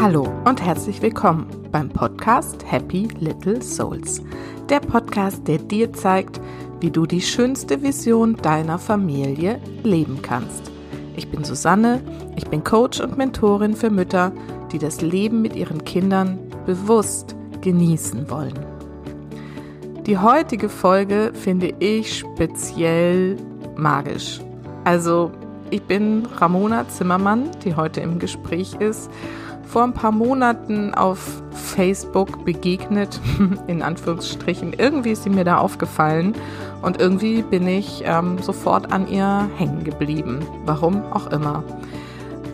Hallo und herzlich willkommen beim Podcast Happy Little Souls. Der Podcast, der dir zeigt, wie du die schönste Vision deiner Familie leben kannst. Ich bin Susanne, ich bin Coach und Mentorin für Mütter, die das Leben mit ihren Kindern bewusst genießen wollen. Die heutige Folge finde ich speziell magisch. Also, ich bin Ramona Zimmermann, die heute im Gespräch ist vor ein paar Monaten auf Facebook begegnet, in Anführungsstrichen. Irgendwie ist sie mir da aufgefallen und irgendwie bin ich ähm, sofort an ihr hängen geblieben. Warum auch immer.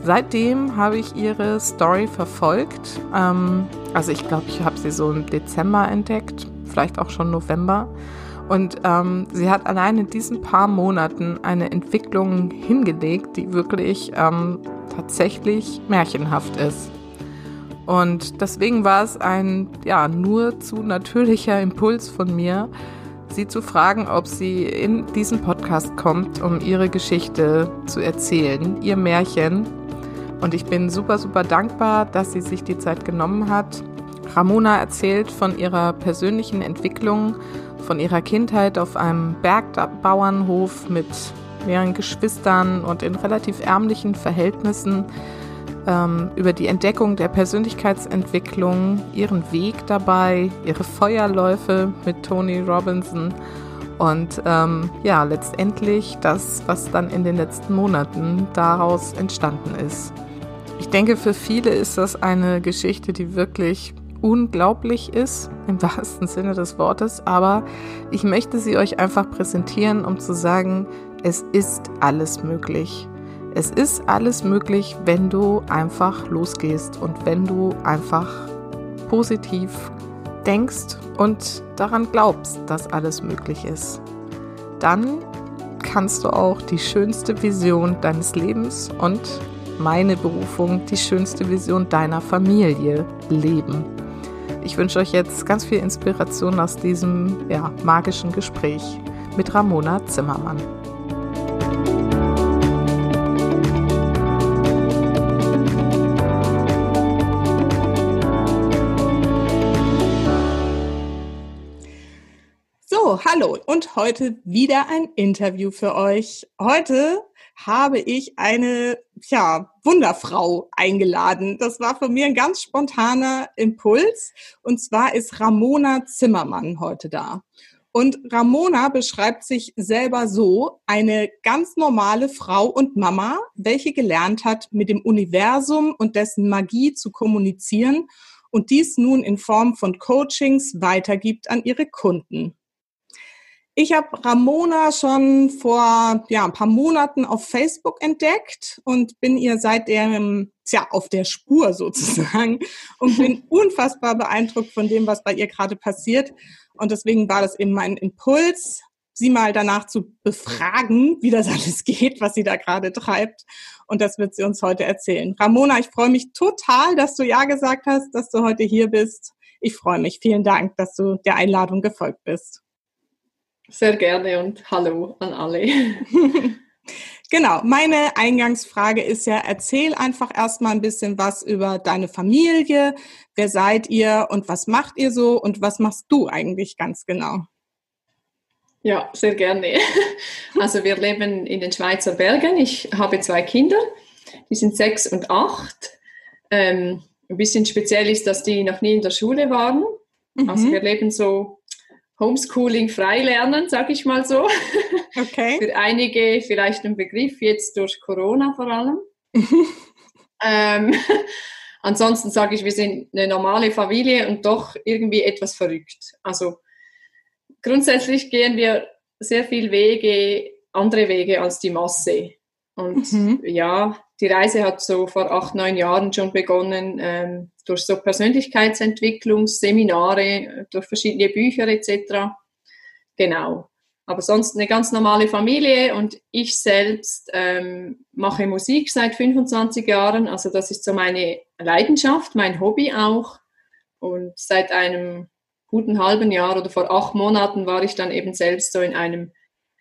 Seitdem habe ich ihre Story verfolgt. Ähm, also ich glaube, ich habe sie so im Dezember entdeckt, vielleicht auch schon November. Und ähm, sie hat allein in diesen paar Monaten eine Entwicklung hingelegt, die wirklich ähm, tatsächlich märchenhaft ist. Und deswegen war es ein ja nur zu natürlicher Impuls von mir, sie zu fragen, ob sie in diesen Podcast kommt, um ihre Geschichte zu erzählen, ihr Märchen. Und ich bin super, super dankbar, dass sie sich die Zeit genommen hat. Ramona erzählt von ihrer persönlichen Entwicklung, von ihrer Kindheit auf einem Bergbauernhof mit mehreren Geschwistern und in relativ ärmlichen Verhältnissen ähm, über die Entdeckung der Persönlichkeitsentwicklung, ihren Weg dabei, ihre Feuerläufe mit Tony Robinson und ähm, ja, letztendlich das, was dann in den letzten Monaten daraus entstanden ist. Ich denke, für viele ist das eine Geschichte, die wirklich unglaublich ist, im wahrsten Sinne des Wortes, aber ich möchte sie euch einfach präsentieren, um zu sagen, es ist alles möglich. Es ist alles möglich, wenn du einfach losgehst und wenn du einfach positiv denkst und daran glaubst, dass alles möglich ist. Dann kannst du auch die schönste Vision deines Lebens und meine Berufung, die schönste Vision deiner Familie leben. Ich wünsche euch jetzt ganz viel Inspiration aus diesem ja, magischen Gespräch mit Ramona Zimmermann. Hallo und heute wieder ein Interview für euch. Heute habe ich eine, ja, Wunderfrau eingeladen. Das war von mir ein ganz spontaner Impuls. Und zwar ist Ramona Zimmermann heute da. Und Ramona beschreibt sich selber so, eine ganz normale Frau und Mama, welche gelernt hat, mit dem Universum und dessen Magie zu kommunizieren und dies nun in Form von Coachings weitergibt an ihre Kunden. Ich habe Ramona schon vor ja, ein paar Monaten auf Facebook entdeckt und bin ihr seitdem tja, auf der Spur sozusagen und bin unfassbar beeindruckt von dem, was bei ihr gerade passiert. Und deswegen war das eben mein Impuls, sie mal danach zu befragen, wie das alles geht, was sie da gerade treibt. Und das wird sie uns heute erzählen. Ramona, ich freue mich total, dass du Ja gesagt hast, dass du heute hier bist. Ich freue mich. Vielen Dank, dass du der Einladung gefolgt bist. Sehr gerne und hallo an alle. Genau, meine Eingangsfrage ist ja, erzähl einfach erstmal ein bisschen was über deine Familie. Wer seid ihr und was macht ihr so und was machst du eigentlich ganz genau? Ja, sehr gerne. Also wir leben in den Schweizer Bergen. Ich habe zwei Kinder, die sind sechs und acht. Ähm, ein bisschen speziell ist, dass die noch nie in der Schule waren. Also mhm. Also wir leben so Homeschooling freilernen, sage ich mal so. Okay. Für einige vielleicht ein Begriff, jetzt durch Corona vor allem. ähm, ansonsten sage ich, wir sind eine normale Familie und doch irgendwie etwas verrückt. Also grundsätzlich gehen wir sehr viel Wege, andere Wege als die Masse. Und mhm. ja, die Reise hat so vor acht, neun Jahren schon begonnen, ähm, durch so Persönlichkeitsentwicklungsseminare, durch verschiedene Bücher etc. Genau. Aber sonst eine ganz normale Familie und ich selbst ähm, mache Musik seit 25 Jahren. Also das ist so meine Leidenschaft, mein Hobby auch. Und seit einem guten halben Jahr oder vor acht Monaten war ich dann eben selbst so in einem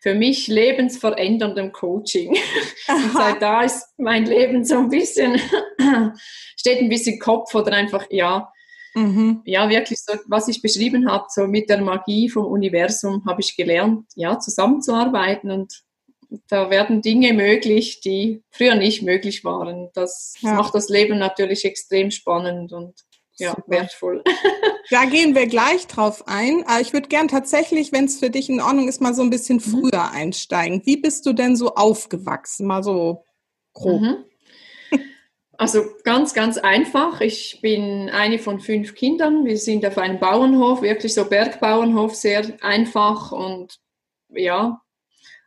für mich lebensveränderndem Coaching. Und seit da ist mein Leben so ein bisschen, steht ein bisschen Kopf oder einfach, ja, mhm. ja, wirklich so, was ich beschrieben habe, so mit der Magie vom Universum habe ich gelernt, ja, zusammenzuarbeiten und da werden Dinge möglich, die früher nicht möglich waren. Das ja. macht das Leben natürlich extrem spannend und ja, Super. wertvoll. Da gehen wir gleich drauf ein. Aber ich würde gern tatsächlich, wenn es für dich in Ordnung ist, mal so ein bisschen mhm. früher einsteigen. Wie bist du denn so aufgewachsen? Mal so grob. Mhm. Also ganz, ganz einfach. Ich bin eine von fünf Kindern. Wir sind auf einem Bauernhof, wirklich so Bergbauernhof, sehr einfach und ja,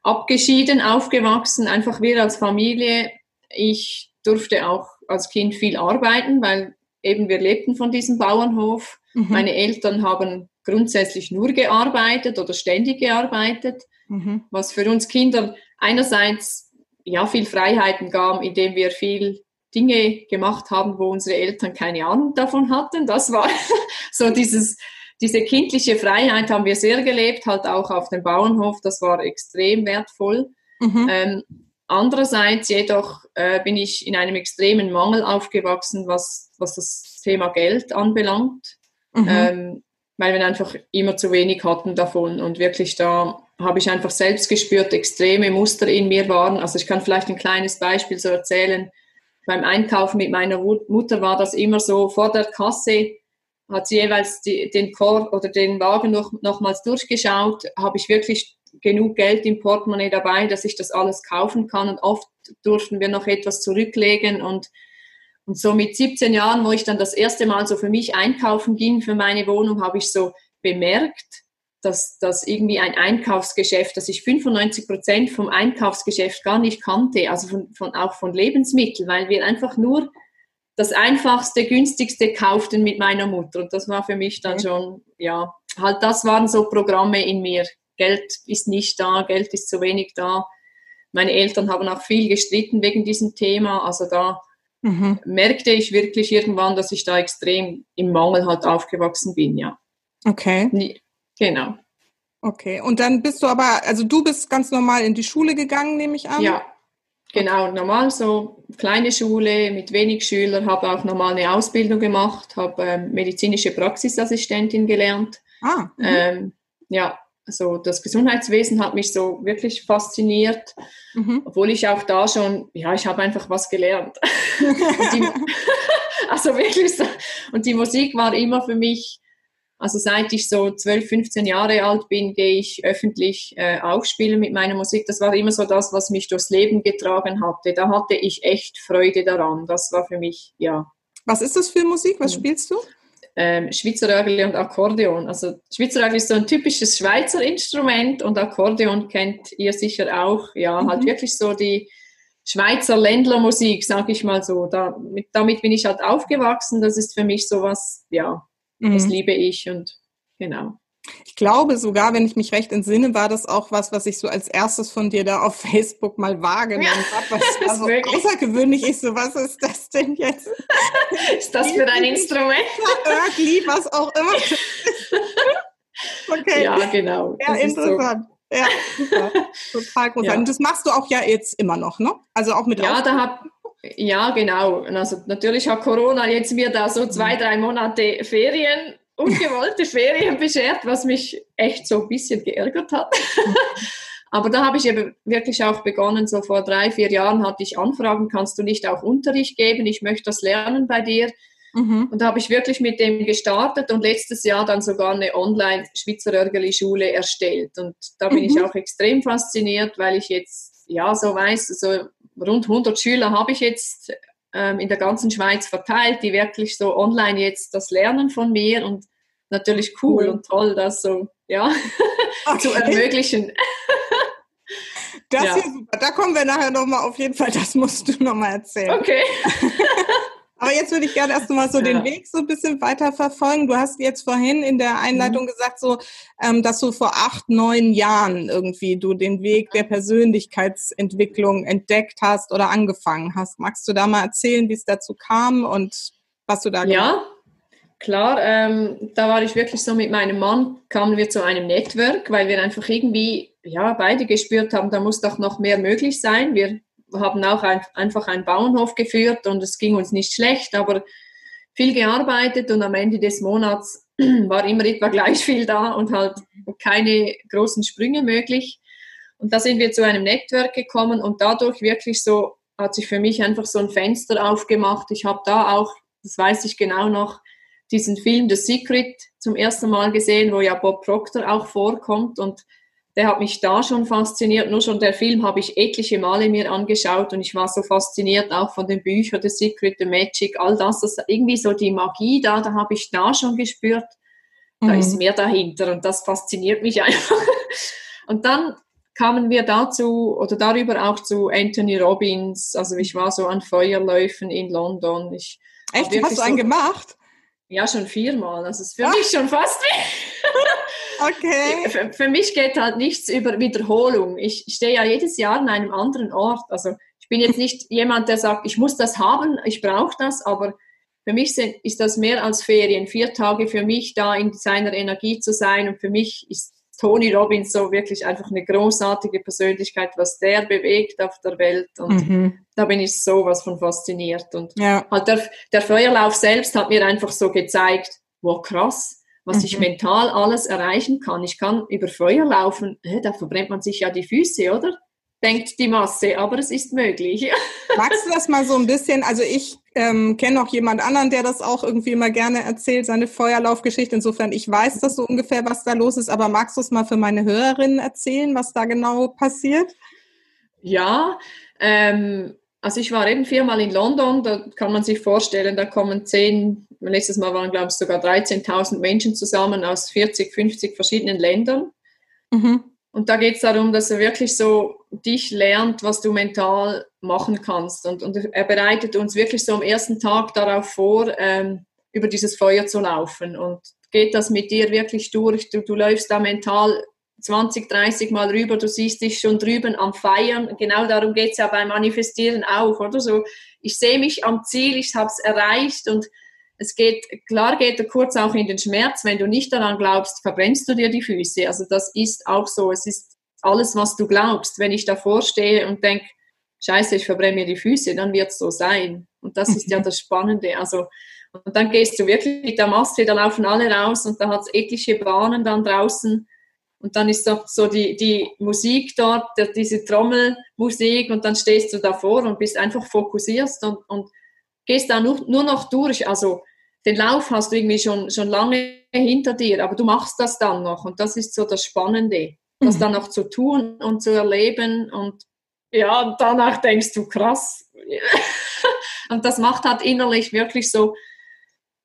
abgeschieden aufgewachsen. Einfach wir als Familie. Ich durfte auch als Kind viel arbeiten, weil eben wir lebten von diesem Bauernhof. Mhm. Meine Eltern haben grundsätzlich nur gearbeitet oder ständig gearbeitet, mhm. was für uns Kinder einerseits ja viel Freiheiten gab, indem wir viel Dinge gemacht haben, wo unsere Eltern keine Ahnung davon hatten. Das war so dieses, diese kindliche Freiheit haben wir sehr gelebt, halt auch auf dem Bauernhof. Das war extrem wertvoll. Mhm. Ähm, Andererseits jedoch äh, bin ich in einem extremen Mangel aufgewachsen, was, was das Thema Geld anbelangt, mhm. ähm, weil wir einfach immer zu wenig hatten davon und wirklich da habe ich einfach selbst gespürt, extreme Muster in mir waren. Also ich kann vielleicht ein kleines Beispiel so erzählen. Beim Einkaufen mit meiner Mutter war das immer so, vor der Kasse hat sie jeweils die, den Korb oder den Wagen noch, nochmals durchgeschaut, habe ich wirklich genug Geld im Portemonnaie dabei, dass ich das alles kaufen kann. Und oft durften wir noch etwas zurücklegen. Und, und so mit 17 Jahren, wo ich dann das erste Mal so für mich einkaufen ging, für meine Wohnung, habe ich so bemerkt, dass, dass irgendwie ein Einkaufsgeschäft, dass ich 95 Prozent vom Einkaufsgeschäft gar nicht kannte, also von, von, auch von Lebensmitteln, weil wir einfach nur das einfachste, günstigste kauften mit meiner Mutter. Und das war für mich dann schon, ja, halt das waren so Programme in mir, Geld ist nicht da, Geld ist zu wenig da. Meine Eltern haben auch viel gestritten wegen diesem Thema. Also da mhm. merkte ich wirklich irgendwann, dass ich da extrem im Mangel halt aufgewachsen bin, ja. Okay. Genau. Okay, und dann bist du aber, also du bist ganz normal in die Schule gegangen, nehme ich an? Ja, genau, normal so kleine Schule mit wenig Schülern, habe auch normal eine Ausbildung gemacht, habe ähm, medizinische Praxisassistentin gelernt. Ah. Ähm, ja, also das Gesundheitswesen hat mich so wirklich fasziniert, mhm. obwohl ich auch da schon, ja, ich habe einfach was gelernt. die, also wirklich so. Und die Musik war immer für mich, also seit ich so 12, 15 Jahre alt bin, gehe ich öffentlich äh, aufspielen mit meiner Musik. Das war immer so das, was mich durchs Leben getragen hatte. Da hatte ich echt Freude daran. Das war für mich, ja. Was ist das für Musik? Was spielst du? Ähm, Schweizerörgel und Akkordeon. Also Schweizerörgel ist so ein typisches Schweizer Instrument und Akkordeon kennt ihr sicher auch. Ja, halt mhm. halt wirklich so die Schweizer Ländlermusik, sag ich mal so. Da, mit, damit bin ich halt aufgewachsen. Das ist für mich sowas, ja, mhm. das liebe ich und genau. Ich glaube sogar, wenn ich mich recht entsinne, war das auch was, was ich so als erstes von dir da auf Facebook mal wahrgenommen habe. Was war so außergewöhnlich ich so, was ist das denn jetzt? ist das für ein Instrument? Örgli, was auch immer. okay. Ja, genau. Ja, interessant. So. Ja, super. Total großartig. Ja. Und das machst du auch ja jetzt immer noch, ne? Also auch mit Ja, da hab, ja, genau. Also natürlich hat Corona jetzt mir da so zwei, mhm. drei Monate Ferien ungewollte Ferien beschert, was mich echt so ein bisschen geärgert hat. Aber da habe ich eben wirklich auch begonnen, so vor drei, vier Jahren hatte ich Anfragen, kannst du nicht auch Unterricht geben? Ich möchte das lernen bei dir. Mhm. Und da habe ich wirklich mit dem gestartet und letztes Jahr dann sogar eine Online-Schweizer Örgeli-Schule erstellt. Und da bin mhm. ich auch extrem fasziniert, weil ich jetzt, ja, so weiß, so rund 100 Schüler habe ich jetzt ähm, in der ganzen Schweiz verteilt, die wirklich so online jetzt das lernen von mir und natürlich cool, cool. und toll, das so ja, okay. zu ermöglichen. Das ja. ist super. Da kommen wir nachher nochmal auf jeden Fall, das musst du nochmal erzählen. Okay. Aber jetzt würde ich gerne erst mal so den Weg so ein bisschen weiter verfolgen. Du hast jetzt vorhin in der Einleitung mhm. gesagt, so, ähm, dass du vor acht, neun Jahren irgendwie du den Weg der Persönlichkeitsentwicklung entdeckt hast oder angefangen hast. Magst du da mal erzählen, wie es dazu kam und was du da gemacht hast? Ja, klar. Ähm, da war ich wirklich so mit meinem Mann, kamen wir zu einem Network, weil wir einfach irgendwie ja, beide gespürt haben, da muss doch noch mehr möglich sein. Wir haben auch ein, einfach einen Bauernhof geführt und es ging uns nicht schlecht, aber viel gearbeitet und am Ende des Monats war immer etwa gleich viel da und halt keine großen Sprünge möglich. Und da sind wir zu einem Network gekommen und dadurch wirklich so hat sich für mich einfach so ein Fenster aufgemacht. Ich habe da auch, das weiß ich genau noch, diesen Film The Secret zum ersten Mal gesehen, wo ja Bob Proctor auch vorkommt und der hat mich da schon fasziniert. Nur schon der Film habe ich etliche Male mir angeschaut und ich war so fasziniert auch von den Büchern The Secret, The Magic, all das, das irgendwie so die Magie da, da habe ich da schon gespürt, da mhm. ist mehr dahinter und das fasziniert mich einfach. Und dann kamen wir dazu oder darüber auch zu Anthony Robbins. Also ich war so an Feuerläufen in London. Ich Echt? Hast du so, einen gemacht? Ja, schon viermal. Also es ist für ja. mich schon fast Okay. Für, für, mich geht halt nichts über Wiederholung. Ich stehe ja jedes Jahr an einem anderen Ort. Also ich bin jetzt nicht jemand, der sagt, ich muss das haben, ich brauche das, aber für mich sind, ist das mehr als Ferien. Vier Tage für mich da in seiner Energie zu sein und für mich ist Tony Robbins so wirklich einfach eine großartige Persönlichkeit, was der bewegt auf der Welt. Und mhm. da bin ich sowas von fasziniert. Und ja. halt der, der Feuerlauf selbst hat mir einfach so gezeigt, wow, krass, was mhm. ich mental alles erreichen kann. Ich kann über Feuer laufen, da verbrennt man sich ja die Füße, oder? denkt die Masse, aber es ist möglich. Magst du das mal so ein bisschen? Also ich ähm, kenne noch jemand anderen, der das auch irgendwie immer gerne erzählt, seine Feuerlaufgeschichte. Insofern, ich weiß das so ungefähr, was da los ist, aber magst du es mal für meine Hörerinnen erzählen, was da genau passiert? Ja, ähm, also ich war eben viermal in London, da kann man sich vorstellen, da kommen zehn, letztes Mal waren glaube ich sogar 13.000 Menschen zusammen aus 40, 50 verschiedenen Ländern. Mhm. Und da geht es darum, dass er wirklich so dich lernt, was du mental machen kannst. Und, und er bereitet uns wirklich so am ersten Tag darauf vor, ähm, über dieses Feuer zu laufen. Und geht das mit dir wirklich durch? Du, du läufst da mental 20, 30 Mal rüber, du siehst dich schon drüben am Feiern. Genau darum geht es ja beim Manifestieren auch, oder so. Ich sehe mich am Ziel, ich habe es erreicht und es geht, klar geht er kurz auch in den Schmerz. Wenn du nicht daran glaubst, verbrennst du dir die Füße. Also das ist auch so. Es ist alles, was du glaubst. Wenn ich davor stehe und denke, Scheiße, ich verbrenne mir die Füße, dann wird es so sein. Und das ist ja das Spannende. Also, und dann gehst du wirklich mit der Maske, da laufen alle raus und da hat es etliche Bahnen dann draußen. Und dann ist doch so die, die Musik dort, diese Trommelmusik und dann stehst du davor und bist einfach fokussiert und, und gehst da nur, nur noch durch. Also den Lauf hast du irgendwie schon, schon lange hinter dir, aber du machst das dann noch und das ist so das Spannende, das mhm. dann noch zu tun und zu erleben und ja, und danach denkst du, krass. und das macht halt innerlich wirklich so,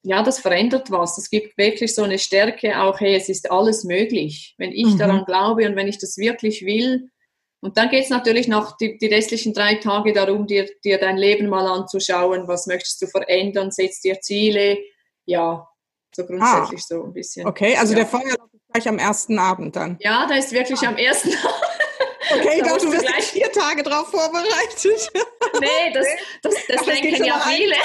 ja, das verändert was. Es gibt wirklich so eine Stärke, auch, hey, es ist alles möglich. Wenn ich mhm. daran glaube und wenn ich das wirklich will, und dann geht es natürlich noch die, die, restlichen drei Tage darum, dir, dir dein Leben mal anzuschauen. Was möchtest du verändern? Setzt dir Ziele? Ja, so grundsätzlich ah, so ein bisschen. Okay, also ja. der Feuerlauf ist gleich am ersten Abend dann. Ja, da ist wirklich ah. am ersten Abend. Okay, da du wirst gleich vier Tage drauf vorbereitet. Nee, das, das, das Ach, denken das ja viele.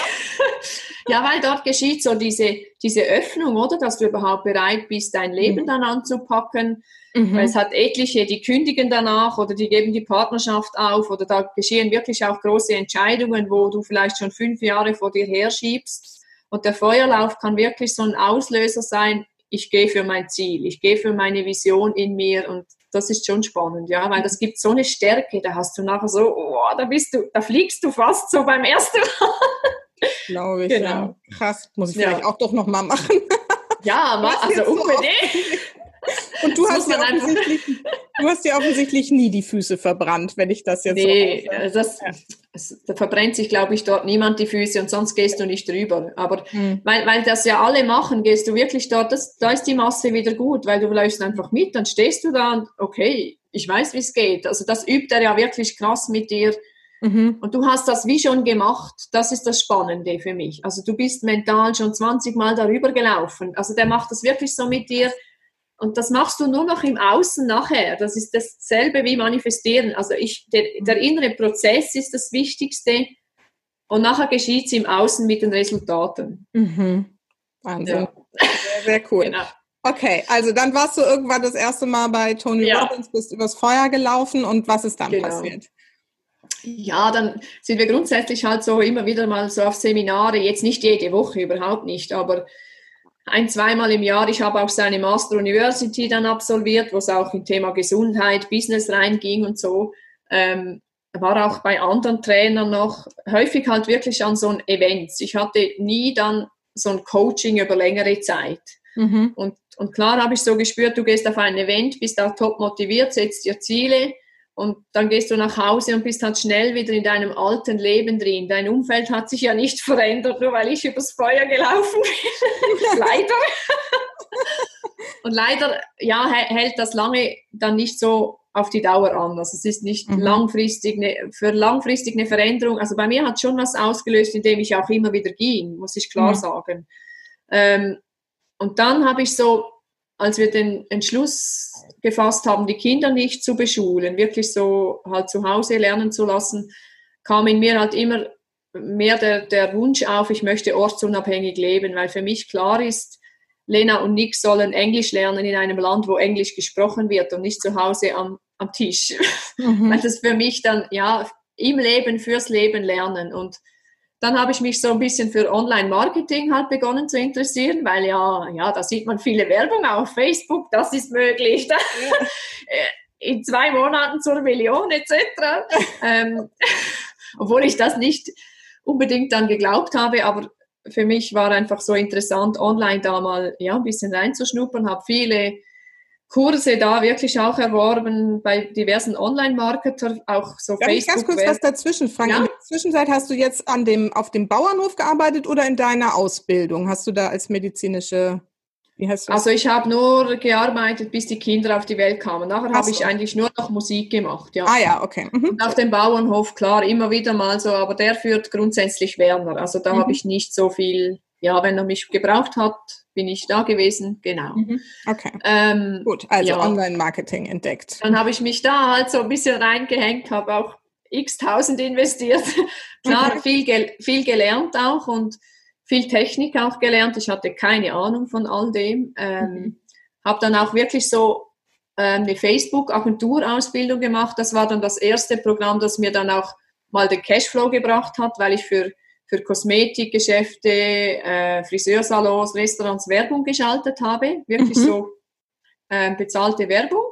ja, weil dort geschieht so diese, diese Öffnung, oder? Dass du überhaupt bereit bist, dein Leben mhm. dann anzupacken. Mhm. Weil es hat etliche, die kündigen danach oder die geben die Partnerschaft auf oder da geschehen wirklich auch große Entscheidungen, wo du vielleicht schon fünf Jahre vor dir herschiebst. Und der Feuerlauf kann wirklich so ein Auslöser sein, ich gehe für mein Ziel, ich gehe für meine Vision in mir und das ist schon spannend, ja, weil das gibt so eine Stärke, da hast du nachher so, oh, da bist du, da fliegst du fast so beim ersten Mal. Glaube ich, genau. ja. Krass, muss ich vielleicht ja. auch doch nochmal machen. Ja, mach, also unbedingt. Und du hast, ja offensichtlich, du hast ja offensichtlich nie die Füße verbrannt, wenn ich das jetzt nee, so Nee, das, das, da verbrennt sich, glaube ich, dort niemand die Füße und sonst gehst du nicht drüber. Aber mhm. weil, weil das ja alle machen, gehst du wirklich dort, das, da ist die Masse wieder gut, weil du läufst einfach mit, dann stehst du da und okay, ich weiß, wie es geht. Also das übt er ja wirklich krass mit dir. Mhm. Und du hast das wie schon gemacht. Das ist das Spannende für mich. Also du bist mental schon 20 Mal darüber gelaufen. Also der macht das wirklich so mit dir und das machst du nur noch im Außen nachher. Das ist dasselbe wie manifestieren. Also ich, der, der innere Prozess ist das Wichtigste. Und nachher geschieht es im Außen mit den Resultaten. Mhm. Wahnsinn. Ja. Sehr, sehr cool. Genau. Okay, also dann warst du irgendwann das erste Mal bei Tony ja. Robbins, bist übers Feuer gelaufen und was ist dann genau. passiert? Ja, dann sind wir grundsätzlich halt so immer wieder mal so auf Seminare, jetzt nicht jede Woche, überhaupt nicht, aber ein, zweimal im Jahr. Ich habe auch seine Master University dann absolviert, wo es auch im Thema Gesundheit, Business reinging und so. Ähm, war auch bei anderen Trainern noch häufig halt wirklich an so Events. Ich hatte nie dann so ein Coaching über längere Zeit. Mhm. Und, und klar habe ich so gespürt, du gehst auf ein Event, bist auch top motiviert, setzt dir Ziele und dann gehst du nach Hause und bist halt schnell wieder in deinem alten Leben drin. Dein Umfeld hat sich ja nicht verändert, nur weil ich übers Feuer gelaufen bin. leider. und leider, ja, hält das lange dann nicht so auf die Dauer an. Also es ist nicht mhm. langfristig eine, für langfristig eine Veränderung. Also bei mir hat schon was ausgelöst, indem ich auch immer wieder ging, muss ich klar mhm. sagen. Ähm, und dann habe ich so, als wir den Entschluss gefasst haben, die Kinder nicht zu beschulen, wirklich so halt zu Hause lernen zu lassen, kam in mir halt immer mehr der, der Wunsch auf, ich möchte ortsunabhängig leben, weil für mich klar ist, Lena und Nick sollen Englisch lernen in einem Land, wo Englisch gesprochen wird und nicht zu Hause am, am Tisch. Mhm. Weil das für mich dann, ja, im Leben, fürs Leben lernen. Und dann habe ich mich so ein bisschen für Online-Marketing halt begonnen zu interessieren, weil ja, ja, da sieht man viele Werbung auf Facebook, das ist möglich. Ja. In zwei Monaten zur Million etc. ähm, obwohl ich das nicht unbedingt dann geglaubt habe, aber für mich war einfach so interessant, online da mal ja, ein bisschen reinzuschnuppern, habe viele Kurse da wirklich auch erworben bei diversen Online-Marketer, auch so Darf Facebook. Ich ganz kurz was dazwischen fragen. Ja. In der Zwischenzeit hast du jetzt an dem, auf dem Bauernhof gearbeitet oder in deiner Ausbildung? Hast du da als medizinische wie heißt das? Also ich habe nur gearbeitet, bis die Kinder auf die Welt kamen. Nachher habe ich eigentlich nur noch Musik gemacht. Ja. Ah ja, okay. Mhm. Und auf dem Bauernhof, klar, immer wieder mal so, aber der führt grundsätzlich Werner. Also da mhm. habe ich nicht so viel, ja, wenn er mich gebraucht hat, bin ich da gewesen, genau. Mhm. Okay. Ähm, Gut, also ja. Online-Marketing entdeckt. Dann habe ich mich da halt so ein bisschen reingehängt, habe auch x tausend investiert. Klar, okay. viel, gel viel gelernt auch und viel Technik auch gelernt. Ich hatte keine Ahnung von all dem. Ähm, mhm. Habe dann auch wirklich so ähm, eine Facebook-Agenturausbildung gemacht. Das war dann das erste Programm, das mir dann auch mal den Cashflow gebracht hat, weil ich für für Kosmetikgeschäfte, äh, Friseursalons, Restaurants Werbung geschaltet habe, wirklich mhm. so äh, bezahlte Werbung.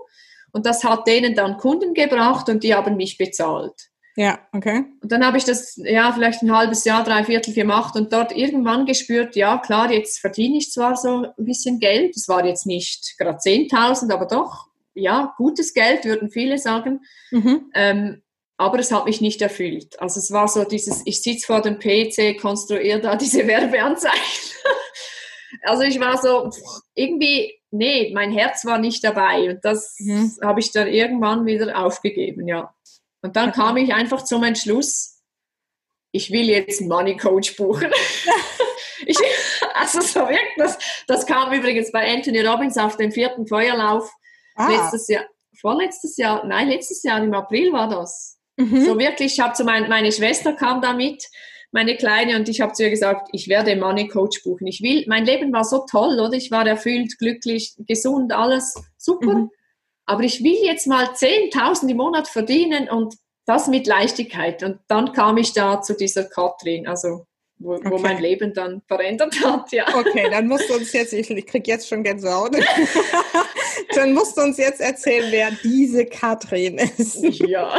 Und das hat denen dann Kunden gebracht und die haben mich bezahlt. Ja, okay. Und dann habe ich das, ja, vielleicht ein halbes Jahr, drei Viertel gemacht und dort irgendwann gespürt, ja, klar, jetzt verdiene ich zwar so ein bisschen Geld, es war jetzt nicht gerade 10.000, aber doch, ja, gutes Geld, würden viele sagen. Mhm. Ähm, aber es hat mich nicht erfüllt. Also es war so dieses, ich sitze vor dem PC, konstruiere da diese Werbeanzeigen. also ich war so, irgendwie, nee, mein Herz war nicht dabei und das mhm. habe ich dann irgendwann wieder aufgegeben, ja. Und dann kam ich einfach zum Entschluss, ich will jetzt einen Money Coach buchen. ich, also so wirklich, das, das kam übrigens bei Anthony Robbins auf dem vierten Feuerlauf ah. letztes Jahr, vorletztes Jahr, nein, letztes Jahr im April war das. Mhm. So wirklich, ich habe zu mein, meine Schwester kam da mit, meine Kleine, und ich habe zu ihr gesagt, ich werde Money Coach buchen. Ich will, mein Leben war so toll, oder? Ich war erfüllt, glücklich, gesund, alles super. Mhm. Aber ich will jetzt mal 10.000 im Monat verdienen und das mit Leichtigkeit. Und dann kam ich da zu dieser Katrin, also wo, okay. wo, mein Leben dann verändert hat. Ja. Okay, dann musst du uns jetzt, ich, ich kriege jetzt schon Gänsehaut, dann musst du uns jetzt erzählen, wer diese Katrin ist. Ja.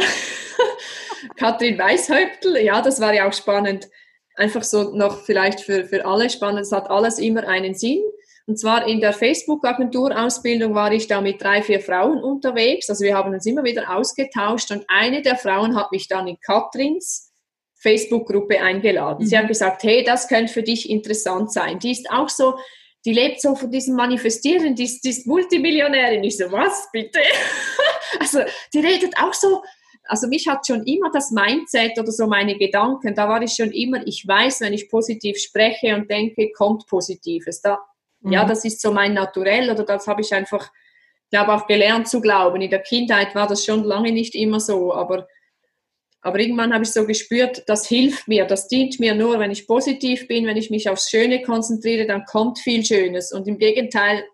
Katrin Weishäuptel, ja, das war ja auch spannend. Einfach so noch vielleicht für, für alle spannend, es hat alles immer einen Sinn. Und zwar in der Facebook-Agentur-Ausbildung war ich da mit drei, vier Frauen unterwegs. Also wir haben uns immer wieder ausgetauscht und eine der Frauen hat mich dann in Katrins Facebook-Gruppe eingeladen. Mhm. Sie hat gesagt, hey, das könnte für dich interessant sein. Die ist auch so, die lebt so von diesem Manifestieren, die ist, die ist Multimillionärin. Ich so, was bitte? also die redet auch so also mich hat schon immer das Mindset oder so meine Gedanken, da war ich schon immer, ich weiß, wenn ich positiv spreche und denke, kommt Positives. Da, mhm. Ja, das ist so mein Naturell oder das habe ich einfach, glaube auch gelernt zu glauben. In der Kindheit war das schon lange nicht immer so, aber, aber irgendwann habe ich so gespürt, das hilft mir, das dient mir nur, wenn ich positiv bin, wenn ich mich aufs Schöne konzentriere, dann kommt viel Schönes. Und im Gegenteil,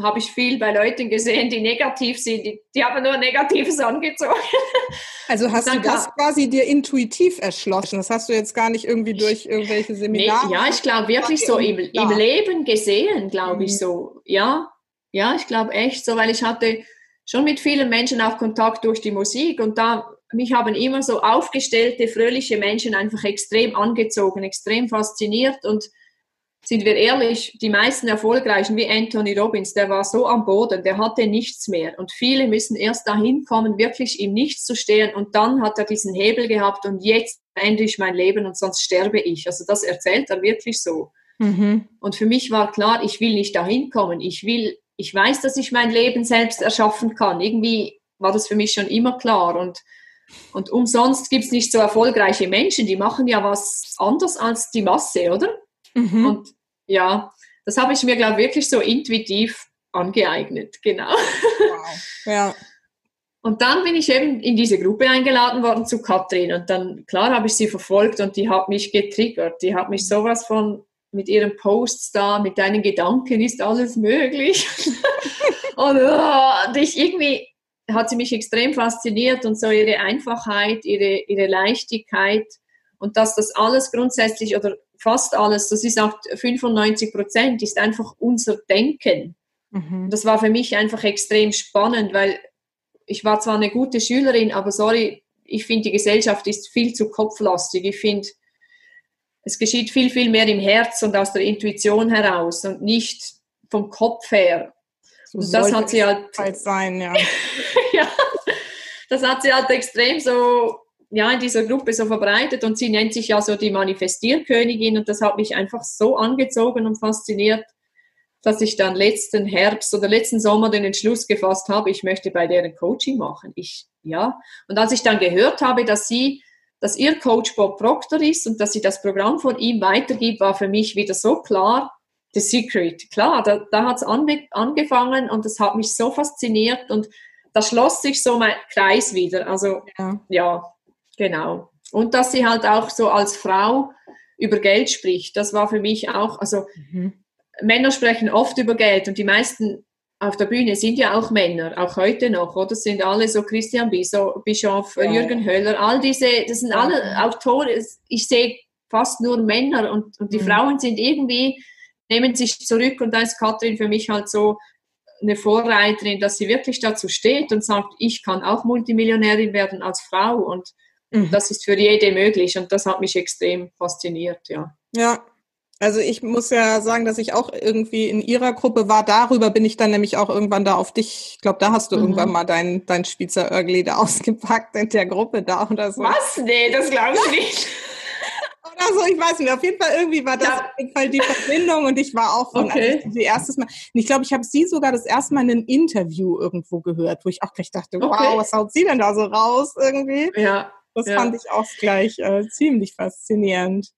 habe ich viel bei Leuten gesehen, die negativ sind. Die, die haben nur Negatives angezogen. Also hast du das quasi dir intuitiv erschlossen? Das hast du jetzt gar nicht irgendwie durch irgendwelche Seminare? Nee, ja, ich glaube wirklich so im, im, Leben gesehen, glaube ich mhm. so. Ja, ja, ich glaube echt so, weil ich hatte schon mit vielen Menschen auch Kontakt durch die Musik und da mich haben immer so aufgestellte, fröhliche Menschen einfach extrem angezogen, extrem fasziniert und sind wir ehrlich, die meisten Erfolgreichen wie Anthony Robbins, der war so am Boden, der hatte nichts mehr. Und viele müssen erst dahin kommen, wirklich im Nichts zu stehen. Und dann hat er diesen Hebel gehabt und jetzt ende ich mein Leben und sonst sterbe ich. Also das erzählt er wirklich so. Mhm. Und für mich war klar, ich will nicht dahin kommen. Ich will, ich weiß, dass ich mein Leben selbst erschaffen kann. Irgendwie war das für mich schon immer klar. Und, und umsonst gibt es nicht so erfolgreiche Menschen, die machen ja was anders als die Masse, oder? Mhm. Und ja, das habe ich mir, glaube ich, wirklich so intuitiv angeeignet. Genau. Wow. Ja. Und dann bin ich eben in diese Gruppe eingeladen worden zu Katrin. Und dann, klar, habe ich sie verfolgt und die hat mich getriggert. Die hat mich sowas von mit ihren Posts da, mit deinen Gedanken ist alles möglich. und, oh, und ich irgendwie hat sie mich extrem fasziniert und so ihre Einfachheit, ihre, ihre Leichtigkeit und dass das alles grundsätzlich oder fast alles, so sie sagt 95 Prozent, ist einfach unser Denken. Mhm. Das war für mich einfach extrem spannend, weil ich war zwar eine gute Schülerin, aber sorry, ich finde, die Gesellschaft ist viel zu kopflastig. Ich finde, es geschieht viel, viel mehr im Herz und aus der Intuition heraus und nicht vom Kopf her. So und das hat sie halt, halt sein, ja. ja. Das hat sie halt extrem so ja, in dieser Gruppe so verbreitet und sie nennt sich ja so die Manifestierkönigin und das hat mich einfach so angezogen und fasziniert, dass ich dann letzten Herbst oder letzten Sommer den Entschluss gefasst habe, ich möchte bei deren Coaching machen. Ich, ja. Und als ich dann gehört habe, dass sie, dass ihr Coach Bob Proctor ist und dass sie das Programm von ihm weitergibt, war für mich wieder so klar, The Secret. Klar, da, da hat es ange angefangen und das hat mich so fasziniert und da schloss sich so mein Kreis wieder. Also, ja, ja Genau. Und dass sie halt auch so als Frau über Geld spricht, das war für mich auch, also mhm. Männer sprechen oft über Geld und die meisten auf der Bühne sind ja auch Männer, auch heute noch, oder? Das sind alle so Christian Bischof, ja. Jürgen Höller, all diese, das sind alle Autoren, ich sehe fast nur Männer und, und die mhm. Frauen sind irgendwie, nehmen sich zurück und da ist Katrin für mich halt so eine Vorreiterin, dass sie wirklich dazu steht und sagt, ich kann auch Multimillionärin werden als Frau und Mhm. Das ist für jede möglich und das hat mich extrem fasziniert, ja. Ja, also ich muss ja sagen, dass ich auch irgendwie in ihrer Gruppe war. Darüber bin ich dann nämlich auch irgendwann da auf dich. Ich glaube, da hast du mhm. irgendwann mal dein, dein Spitzer Örgli da ausgepackt in der Gruppe da oder so. Was? Nee, das glaube ich nicht. oder so, ich weiß nicht. Auf jeden Fall irgendwie war das ja. auf jeden Fall die Verbindung und ich war auch von okay. also erstes Mal. Und ich glaube, ich habe sie sogar das erste Mal in einem Interview irgendwo gehört, wo ich auch gleich dachte, wow, okay. was haut sie denn da so raus irgendwie? Ja. Das ja. fand ich auch gleich äh, ziemlich faszinierend.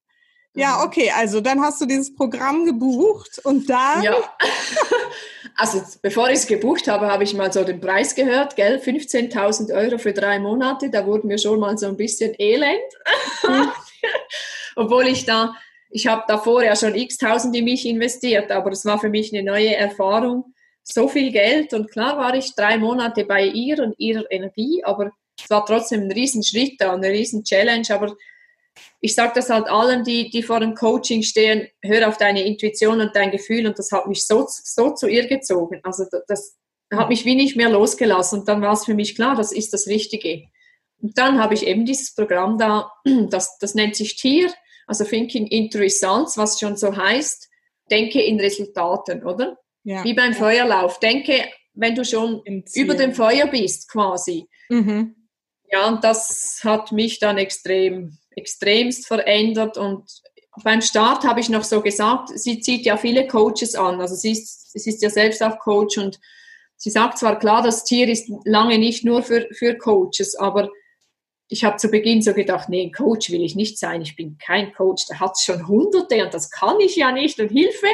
Ja, mhm. okay, also dann hast du dieses Programm gebucht und dann. Ja. Also bevor ich es gebucht habe, habe ich mal so den Preis gehört, gell? 15.000 Euro für drei Monate. Da wurde mir schon mal so ein bisschen elend. Mhm. Obwohl ich da, ich habe davor ja schon x-tausend in mich investiert, aber es war für mich eine neue Erfahrung. So viel Geld und klar war ich drei Monate bei ihr und ihrer Energie, aber es war trotzdem ein Riesenschritt da, eine riesen Challenge, aber ich sage das halt allen, die, die vor dem Coaching stehen, hör auf deine Intuition und dein Gefühl und das hat mich so, so zu ihr gezogen. Also das hat mich wie nicht mehr losgelassen und dann war es für mich klar, das ist das Richtige. Und dann habe ich eben dieses Programm da, das, das nennt sich TIR, also Thinking into Results, was schon so heißt, denke in Resultaten, oder? Ja. Wie beim Feuerlauf. Denke, wenn du schon über dem Feuer bist, quasi. Mhm. Ja, und das hat mich dann extrem, extremst verändert. Und beim Start habe ich noch so gesagt, sie zieht ja viele Coaches an. Also sie ist, sie ist ja selbst auch Coach und sie sagt zwar klar, das Tier ist lange nicht nur für, für Coaches, aber ich habe zu Beginn so gedacht, nee, Coach will ich nicht sein, ich bin kein Coach, der hat schon Hunderte und das kann ich ja nicht und Hilfe.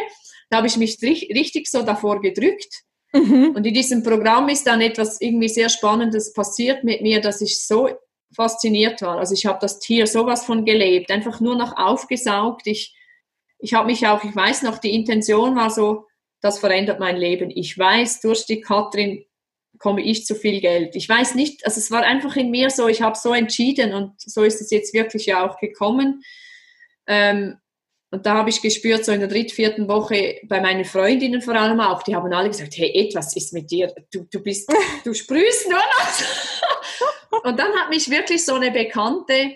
Da habe ich mich richtig so davor gedrückt. Mhm. Und in diesem Programm ist dann etwas irgendwie sehr Spannendes passiert mit mir, dass ich so fasziniert war. Also ich habe das Tier sowas von gelebt, einfach nur noch aufgesaugt. Ich, ich habe mich auch, ich weiß noch, die Intention war so, das verändert mein Leben. Ich weiß, durch die Katrin komme ich zu viel Geld. Ich weiß nicht, also es war einfach in mir so, ich habe so entschieden und so ist es jetzt wirklich ja auch gekommen. Ähm, und da habe ich gespürt, so in der dritten, vierten Woche bei meinen Freundinnen vor allem auch, die haben alle gesagt, hey, etwas ist mit dir, du, du bist, du sprühst nur noch. und dann hat mich wirklich so eine Bekannte,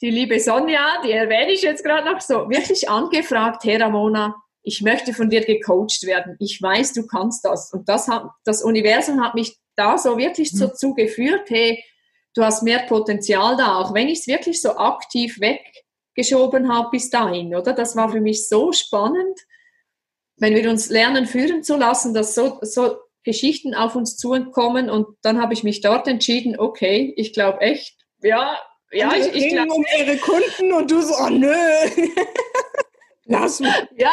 die liebe Sonja, die erwähne ich jetzt gerade noch so, wirklich angefragt, hey Ramona, ich möchte von dir gecoacht werden. Ich weiß, du kannst das. Und das hat, das Universum hat mich da so wirklich mhm. dazu geführt, hey, du hast mehr Potenzial da, auch wenn ich es wirklich so aktiv weggeschoben habe bis dahin, oder? Das war für mich so spannend, wenn wir uns lernen, führen zu lassen, dass so, so Geschichten auf uns zukommen und dann habe ich mich dort entschieden, okay, ich glaube echt, ja, ja, ich, ich glaube. um ihre Kunden und du so, oh nö. Lass mich. Ja.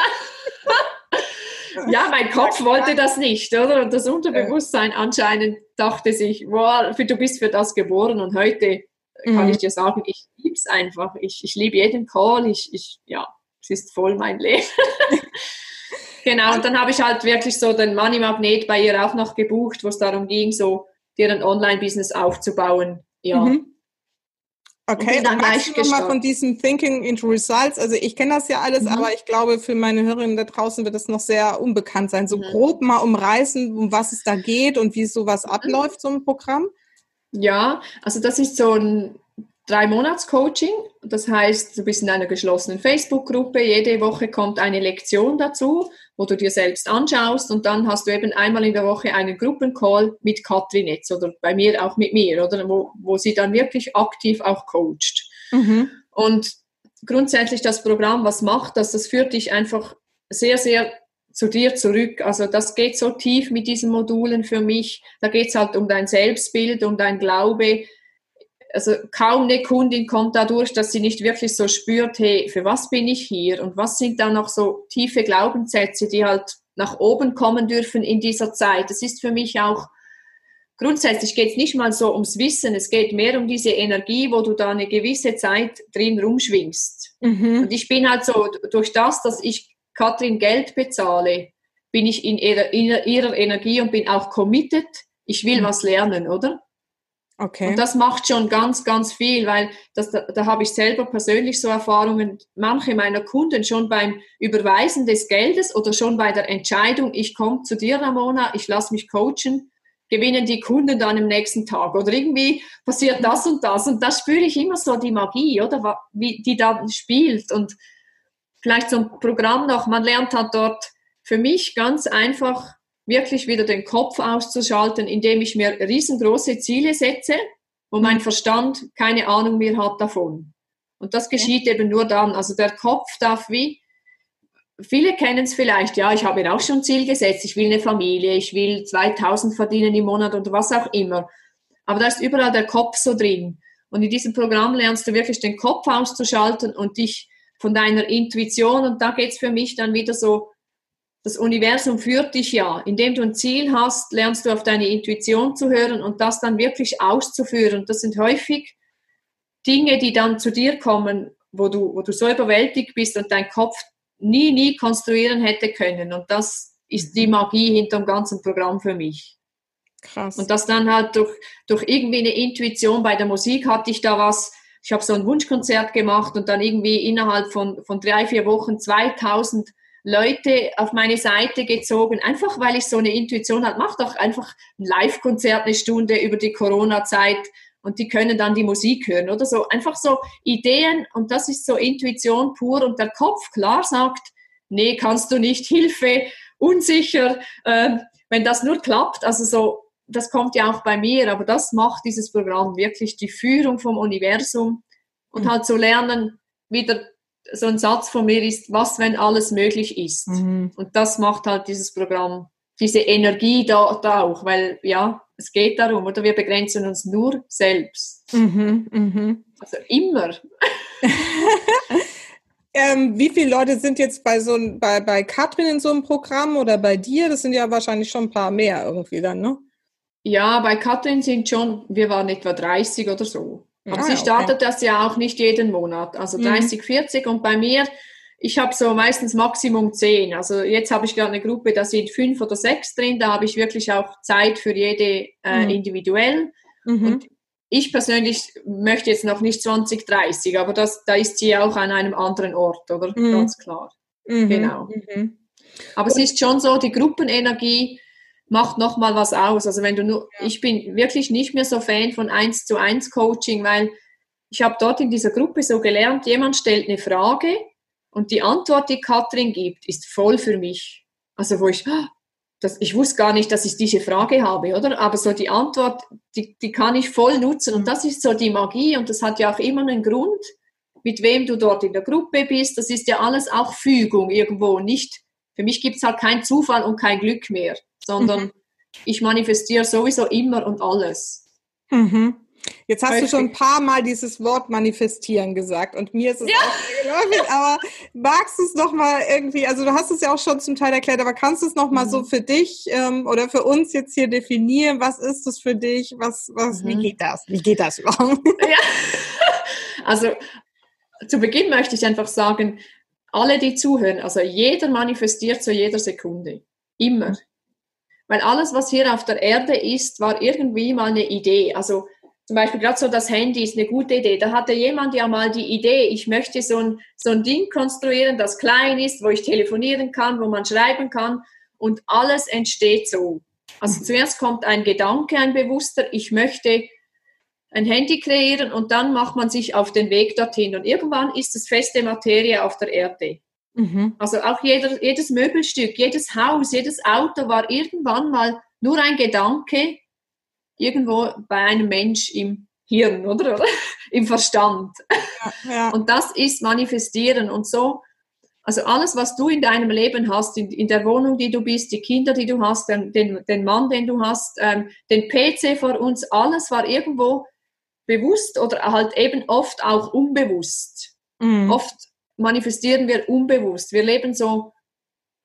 ja, mein Kopf wollte das nicht, oder? Und das Unterbewusstsein anscheinend dachte sich, wow, du bist für das geboren und heute kann mhm. ich dir sagen, ich liebe es einfach. Ich, ich liebe jeden Call. Ich, ich, ja, es ist voll mein Leben. genau, und dann habe ich halt wirklich so den Money Magnet bei ihr auch noch gebucht, wo es darum ging, so dir ein Online-Business aufzubauen. Ja. Mhm. Okay, dann gleich du mal von diesem Thinking into Results. Also ich kenne das ja alles, mhm. aber ich glaube, für meine Hörerinnen da draußen wird das noch sehr unbekannt sein. So mhm. grob mal umreißen, um was es da geht und wie sowas mhm. abläuft, so ein Programm. Ja, also das ist so ein drei Monats Coaching. Das heißt, du bist in einer geschlossenen Facebook-Gruppe. Jede Woche kommt eine Lektion dazu, wo du dir selbst anschaust und dann hast du eben einmal in der Woche einen Gruppencall mit Katrin jetzt oder bei mir auch mit mir, oder wo, wo sie dann wirklich aktiv auch coacht. Mhm. Und grundsätzlich das Programm, was macht das? Das führt dich einfach sehr, sehr zu dir zurück. Also das geht so tief mit diesen Modulen für mich. Da geht es halt um dein Selbstbild, um dein Glaube, also kaum eine Kundin kommt dadurch, dass sie nicht wirklich so spürt, hey, für was bin ich hier und was sind da noch so tiefe Glaubenssätze, die halt nach oben kommen dürfen in dieser Zeit. Das ist für mich auch grundsätzlich geht es nicht mal so ums Wissen, es geht mehr um diese Energie, wo du da eine gewisse Zeit drin rumschwingst. Mhm. Und ich bin halt so, durch das, dass ich Katrin Geld bezahle, bin ich in ihrer, in ihrer Energie und bin auch committed. Ich will mhm. was lernen, oder? Okay. Und das macht schon ganz, ganz viel, weil das, da, da habe ich selber persönlich so Erfahrungen, manche meiner Kunden schon beim Überweisen des Geldes oder schon bei der Entscheidung, ich komme zu dir, Ramona, ich lasse mich coachen, gewinnen die Kunden dann am nächsten Tag. Oder irgendwie passiert das und das. Und da spüre ich immer so die Magie, oder? Wie die da spielt. Und vielleicht so ein Programm noch, man lernt halt dort für mich ganz einfach wirklich wieder den Kopf auszuschalten, indem ich mir riesengroße Ziele setze, wo mein. Verstand keine Ahnung mehr hat davon. Und das geschieht eben nur dann. Also der Kopf darf wie, viele kennen es vielleicht, ja, ich habe mir auch schon ein Ziel gesetzt, ich will eine Familie, ich will 2000 verdienen im Monat oder was auch immer. Aber da ist überall der Kopf so drin. Und in diesem Programm lernst du wirklich den Kopf auszuschalten und dich von deiner Intuition, und da geht es für mich dann wieder so das Universum führt dich ja. Indem du ein Ziel hast, lernst du auf deine Intuition zu hören und das dann wirklich auszuführen. Das sind häufig Dinge, die dann zu dir kommen, wo du, wo du so überwältigt bist und dein Kopf nie, nie konstruieren hätte können. Und das ist die Magie hinter dem ganzen Programm für mich. Krass. Und das dann halt durch, durch irgendwie eine Intuition bei der Musik hatte ich da was, ich habe so ein Wunschkonzert gemacht und dann irgendwie innerhalb von, von drei, vier Wochen 2000 Leute auf meine Seite gezogen, einfach weil ich so eine Intuition habe, mach doch einfach ein Live-Konzert eine Stunde über die Corona-Zeit und die können dann die Musik hören oder so. Einfach so Ideen und das ist so Intuition pur und der Kopf klar sagt, nee, kannst du nicht, Hilfe, unsicher, äh, wenn das nur klappt, also so, das kommt ja auch bei mir, aber das macht dieses Programm wirklich die Führung vom Universum und mhm. halt zu so lernen, wieder so ein Satz von mir ist, was, wenn alles möglich ist? Mhm. Und das macht halt dieses Programm, diese Energie da, da auch, weil ja, es geht darum, oder wir begrenzen uns nur selbst. Mhm, mh. Also immer. ähm, wie viele Leute sind jetzt bei so bei, bei Katrin in so einem Programm oder bei dir? Das sind ja wahrscheinlich schon ein paar mehr irgendwie dann, ne? Ja, bei Katrin sind schon, wir waren etwa 30 oder so. Aber ah, sie startet okay. das ja auch nicht jeden Monat, also 30, mhm. 40 und bei mir ich habe so meistens Maximum zehn. Also jetzt habe ich gerade eine Gruppe, da sind fünf oder sechs drin. Da habe ich wirklich auch Zeit für jede äh, mhm. individuell. Mhm. Und ich persönlich möchte jetzt noch nicht 20, 30, aber das, da ist sie auch an einem anderen Ort, oder? Mhm. Ganz klar. Mhm. Genau. Mhm. Aber es ist schon so, die Gruppenenergie macht nochmal was aus. Also wenn du nur, ja. ich bin wirklich nicht mehr so Fan von 1 zu 1 Coaching, weil ich habe dort in dieser Gruppe so gelernt, jemand stellt eine Frage und die Antwort, die Katrin gibt, ist voll für mich. Also wo ich, ah, das, ich wusste gar nicht, dass ich diese Frage habe, oder? Aber so die Antwort, die, die kann ich voll nutzen. Und das ist so die Magie und das hat ja auch immer einen Grund, mit wem du dort in der Gruppe bist. Das ist ja alles auch Fügung irgendwo. Nicht, für mich gibt es halt keinen Zufall und kein Glück mehr, sondern mhm. ich manifestiere sowieso immer und alles. Mhm. Jetzt hast Häufig. du schon ein paar Mal dieses Wort manifestieren gesagt und mir ist es ja. auch geläufig, aber magst du es nochmal irgendwie, also du hast es ja auch schon zum Teil erklärt, aber kannst du es nochmal mhm. so für dich ähm, oder für uns jetzt hier definieren? Was ist das für dich? Was, was, mhm. wie geht das? Wie geht das überhaupt? Ja. Also zu Beginn möchte ich einfach sagen, alle, die zuhören, also jeder manifestiert zu jeder Sekunde. Immer. Weil alles, was hier auf der Erde ist, war irgendwie mal eine Idee. Also zum Beispiel gerade so das Handy ist eine gute Idee. Da hatte jemand ja mal die Idee, ich möchte so ein, so ein Ding konstruieren, das klein ist, wo ich telefonieren kann, wo man schreiben kann und alles entsteht so. Also mhm. zuerst kommt ein Gedanke, ein bewusster, ich möchte ein Handy kreieren und dann macht man sich auf den Weg dorthin und irgendwann ist es feste Materie auf der Erde. Mhm. Also auch jeder, jedes Möbelstück, jedes Haus, jedes Auto war irgendwann mal nur ein Gedanke, irgendwo bei einem Mensch im Hirn, oder? Im Verstand. Ja, ja. Und das ist manifestieren und so. Also alles, was du in deinem Leben hast, in, in der Wohnung, die du bist, die Kinder, die du hast, den, den, den Mann, den du hast, ähm, den PC vor uns, alles war irgendwo bewusst oder halt eben oft auch unbewusst. Mhm. Oft manifestieren wir unbewusst. Wir leben so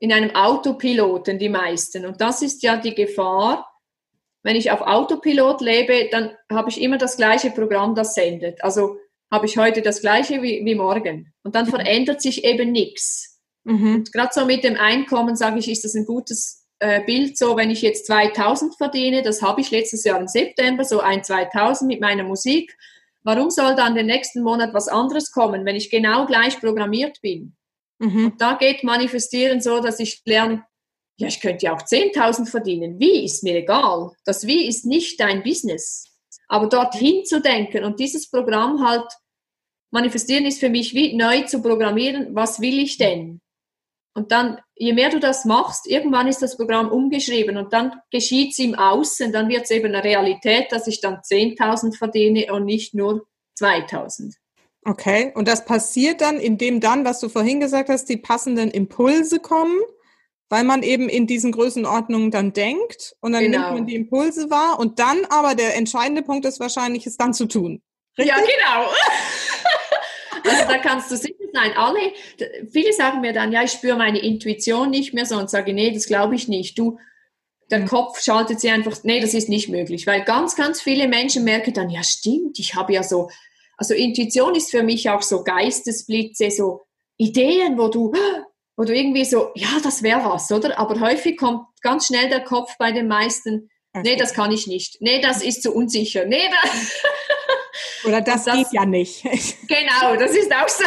in einem Autopiloten, die meisten. Und das ist ja die Gefahr, wenn ich auf Autopilot lebe, dann habe ich immer das gleiche Programm, das sendet. Also habe ich heute das gleiche wie, wie morgen. Und dann mhm. verändert sich eben nichts. Mhm. Und gerade so mit dem Einkommen, sage ich, ist das ein gutes äh, Bild. So, wenn ich jetzt 2000 verdiene, das habe ich letztes Jahr im September, so ein 2000 mit meiner Musik. Warum soll dann den nächsten Monat was anderes kommen, wenn ich genau gleich programmiert bin? Mhm. Und da geht Manifestieren so, dass ich lerne, ja, ich könnte ja auch 10.000 verdienen. Wie ist mir egal. Das Wie ist nicht dein Business. Aber dorthin zu denken und dieses Programm halt manifestieren ist für mich wie neu zu programmieren. Was will ich denn? Und dann, je mehr du das machst, irgendwann ist das Programm umgeschrieben und dann geschieht es im Außen, dann wird es eben eine Realität, dass ich dann 10.000 verdiene und nicht nur 2.000. Okay, und das passiert dann, indem dann, was du vorhin gesagt hast, die passenden Impulse kommen weil man eben in diesen Größenordnungen dann denkt und dann genau. nimmt man die Impulse wahr und dann aber der entscheidende Punkt ist wahrscheinlich, es dann zu tun. Richtig? Ja, genau. also da kannst du sicher sein. Alle, viele sagen mir dann, ja, ich spüre meine Intuition nicht mehr so und sage, nee, das glaube ich nicht. Du, der mhm. Kopf schaltet sie einfach, nee, das ist nicht möglich, weil ganz, ganz viele Menschen merken dann, ja, stimmt, ich habe ja so, also Intuition ist für mich auch so Geistesblitze, so Ideen, wo du, wo du irgendwie so, ja, das wäre was, oder? Aber häufig kommt ganz schnell der Kopf bei den meisten, nee, das kann ich nicht, nee, das ist zu unsicher, nee, das... Oder das, das, geht ja nicht. genau, das ist auch so.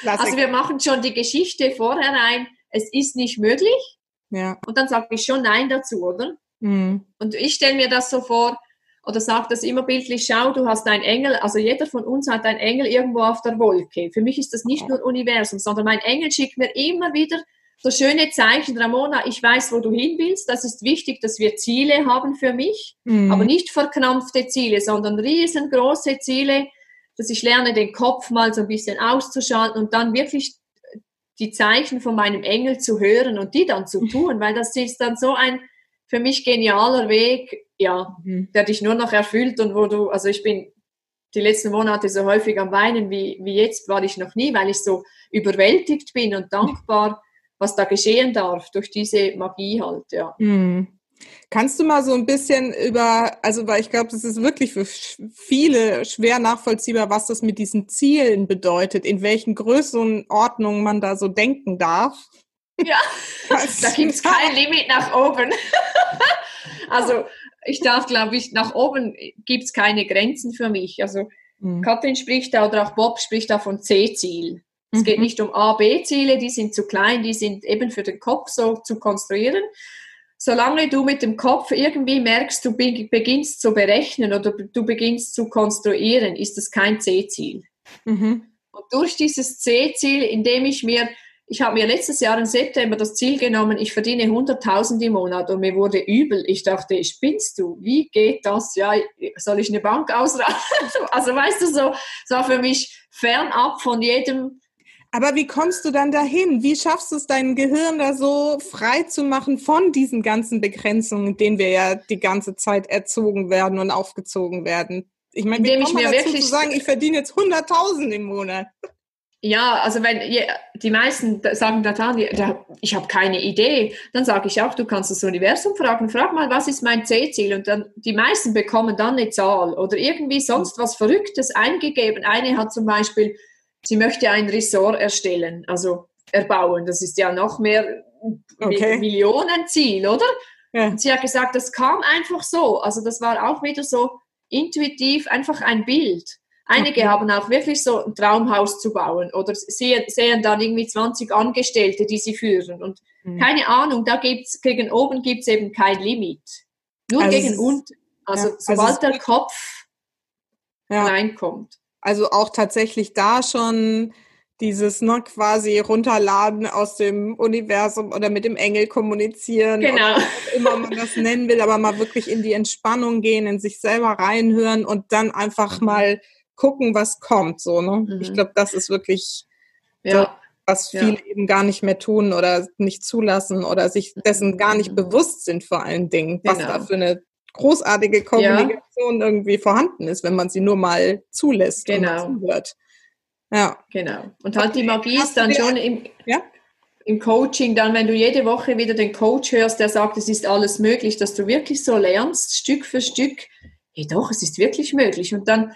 Klassiker. Also wir machen schon die Geschichte vorher ein, es ist nicht möglich. Ja. Und dann sage ich schon Nein dazu, oder? Mhm. Und ich stelle mir das so vor, oder sagt das immer bildlich, schau, du hast einen Engel, also jeder von uns hat einen Engel irgendwo auf der Wolke. Für mich ist das nicht nur Universum, sondern mein Engel schickt mir immer wieder so schöne Zeichen, Ramona, ich weiß, wo du hin willst. Das ist wichtig, dass wir Ziele haben für mich, mhm. aber nicht verkrampfte Ziele, sondern riesengroße Ziele, dass ich lerne, den Kopf mal so ein bisschen auszuschalten und dann wirklich die Zeichen von meinem Engel zu hören und die dann zu tun, weil das ist dann so ein für mich genialer Weg, ja, mhm. der dich nur noch erfüllt und wo du, also ich bin die letzten Monate so häufig am Weinen wie, wie jetzt war ich noch nie, weil ich so überwältigt bin und dankbar, was da geschehen darf durch diese Magie halt, ja. Mhm. Kannst du mal so ein bisschen über, also weil ich glaube, das ist wirklich für viele schwer nachvollziehbar, was das mit diesen Zielen bedeutet, in welchen Größenordnungen man da so denken darf. Ja, da gibt es kein Limit nach oben. also ich darf, glaube ich, nach oben gibt es keine Grenzen für mich. Also mhm. Katrin spricht da oder auch Bob spricht da von C-Ziel. Es mhm. geht nicht um A, B-Ziele, die sind zu klein, die sind eben für den Kopf so zu konstruieren. Solange du mit dem Kopf irgendwie merkst, du beginnst zu berechnen oder du beginnst zu konstruieren, ist das kein C-Ziel. Mhm. Und durch dieses C-Ziel, indem ich mir ich habe mir letztes Jahr im September das Ziel genommen, ich verdiene 100.000 im Monat und mir wurde übel. Ich dachte, spinnst du? Wie geht das? Ja, soll ich eine Bank ausrauben? also weißt du, so, so war für mich fernab von jedem. Aber wie kommst du dann dahin? Wie schaffst du es, dein Gehirn da so frei zu machen von diesen ganzen Begrenzungen, denen wir ja die ganze Zeit erzogen werden und aufgezogen werden? Ich meine, wie kommt man dazu wirklich zu sagen, ich verdiene jetzt 100.000 im Monat? Ja, also wenn die meisten sagen dann, ich habe keine Idee, dann sage ich auch, du kannst das Universum fragen, frag mal, was ist mein C-Ziel? Und dann die meisten bekommen dann eine Zahl oder irgendwie sonst was Verrücktes eingegeben. Eine hat zum Beispiel, sie möchte ein Ressort erstellen, also erbauen. Das ist ja noch mehr okay. Millionenziel, oder? Ja. Und sie hat gesagt, das kam einfach so. Also das war auch wieder so intuitiv einfach ein Bild. Einige haben auch wirklich so ein Traumhaus zu bauen oder sehen, sehen dann irgendwie 20 Angestellte, die sie führen. Und mhm. keine Ahnung, da gibt's, gegen oben gibt es eben kein Limit. Nur also gegen unten. Also ja, sobald also der Kopf ja. reinkommt. Also auch tatsächlich da schon dieses ne, quasi runterladen aus dem Universum oder mit dem Engel kommunizieren. Genau. Immer man das nennen will, aber mal wirklich in die Entspannung gehen, in sich selber reinhören und dann einfach mal gucken, was kommt. So, ne? Mhm. Ich glaube, das ist wirklich ja. so, was viele ja. eben gar nicht mehr tun oder nicht zulassen oder sich dessen gar nicht mhm. bewusst sind, vor allen Dingen, was genau. da für eine großartige Kommunikation ja. irgendwie vorhanden ist, wenn man sie nur mal zulässt genau. und zuhört. Ja. Genau. Und halt die Magie ist dann schon im, ja? im Coaching, dann, wenn du jede Woche wieder den Coach hörst, der sagt, es ist alles möglich, dass du wirklich so lernst, Stück für Stück, hey doch, es ist wirklich möglich. Und dann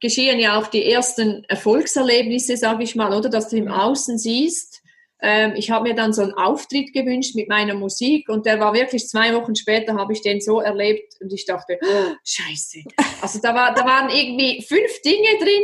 geschehen ja auch die ersten Erfolgserlebnisse, sage ich mal, oder dass du im Außen siehst. Ähm, ich habe mir dann so einen Auftritt gewünscht mit meiner Musik und der war wirklich zwei Wochen später, habe ich den so erlebt und ich dachte, oh, scheiße. Also da, war, da waren irgendwie fünf Dinge drin,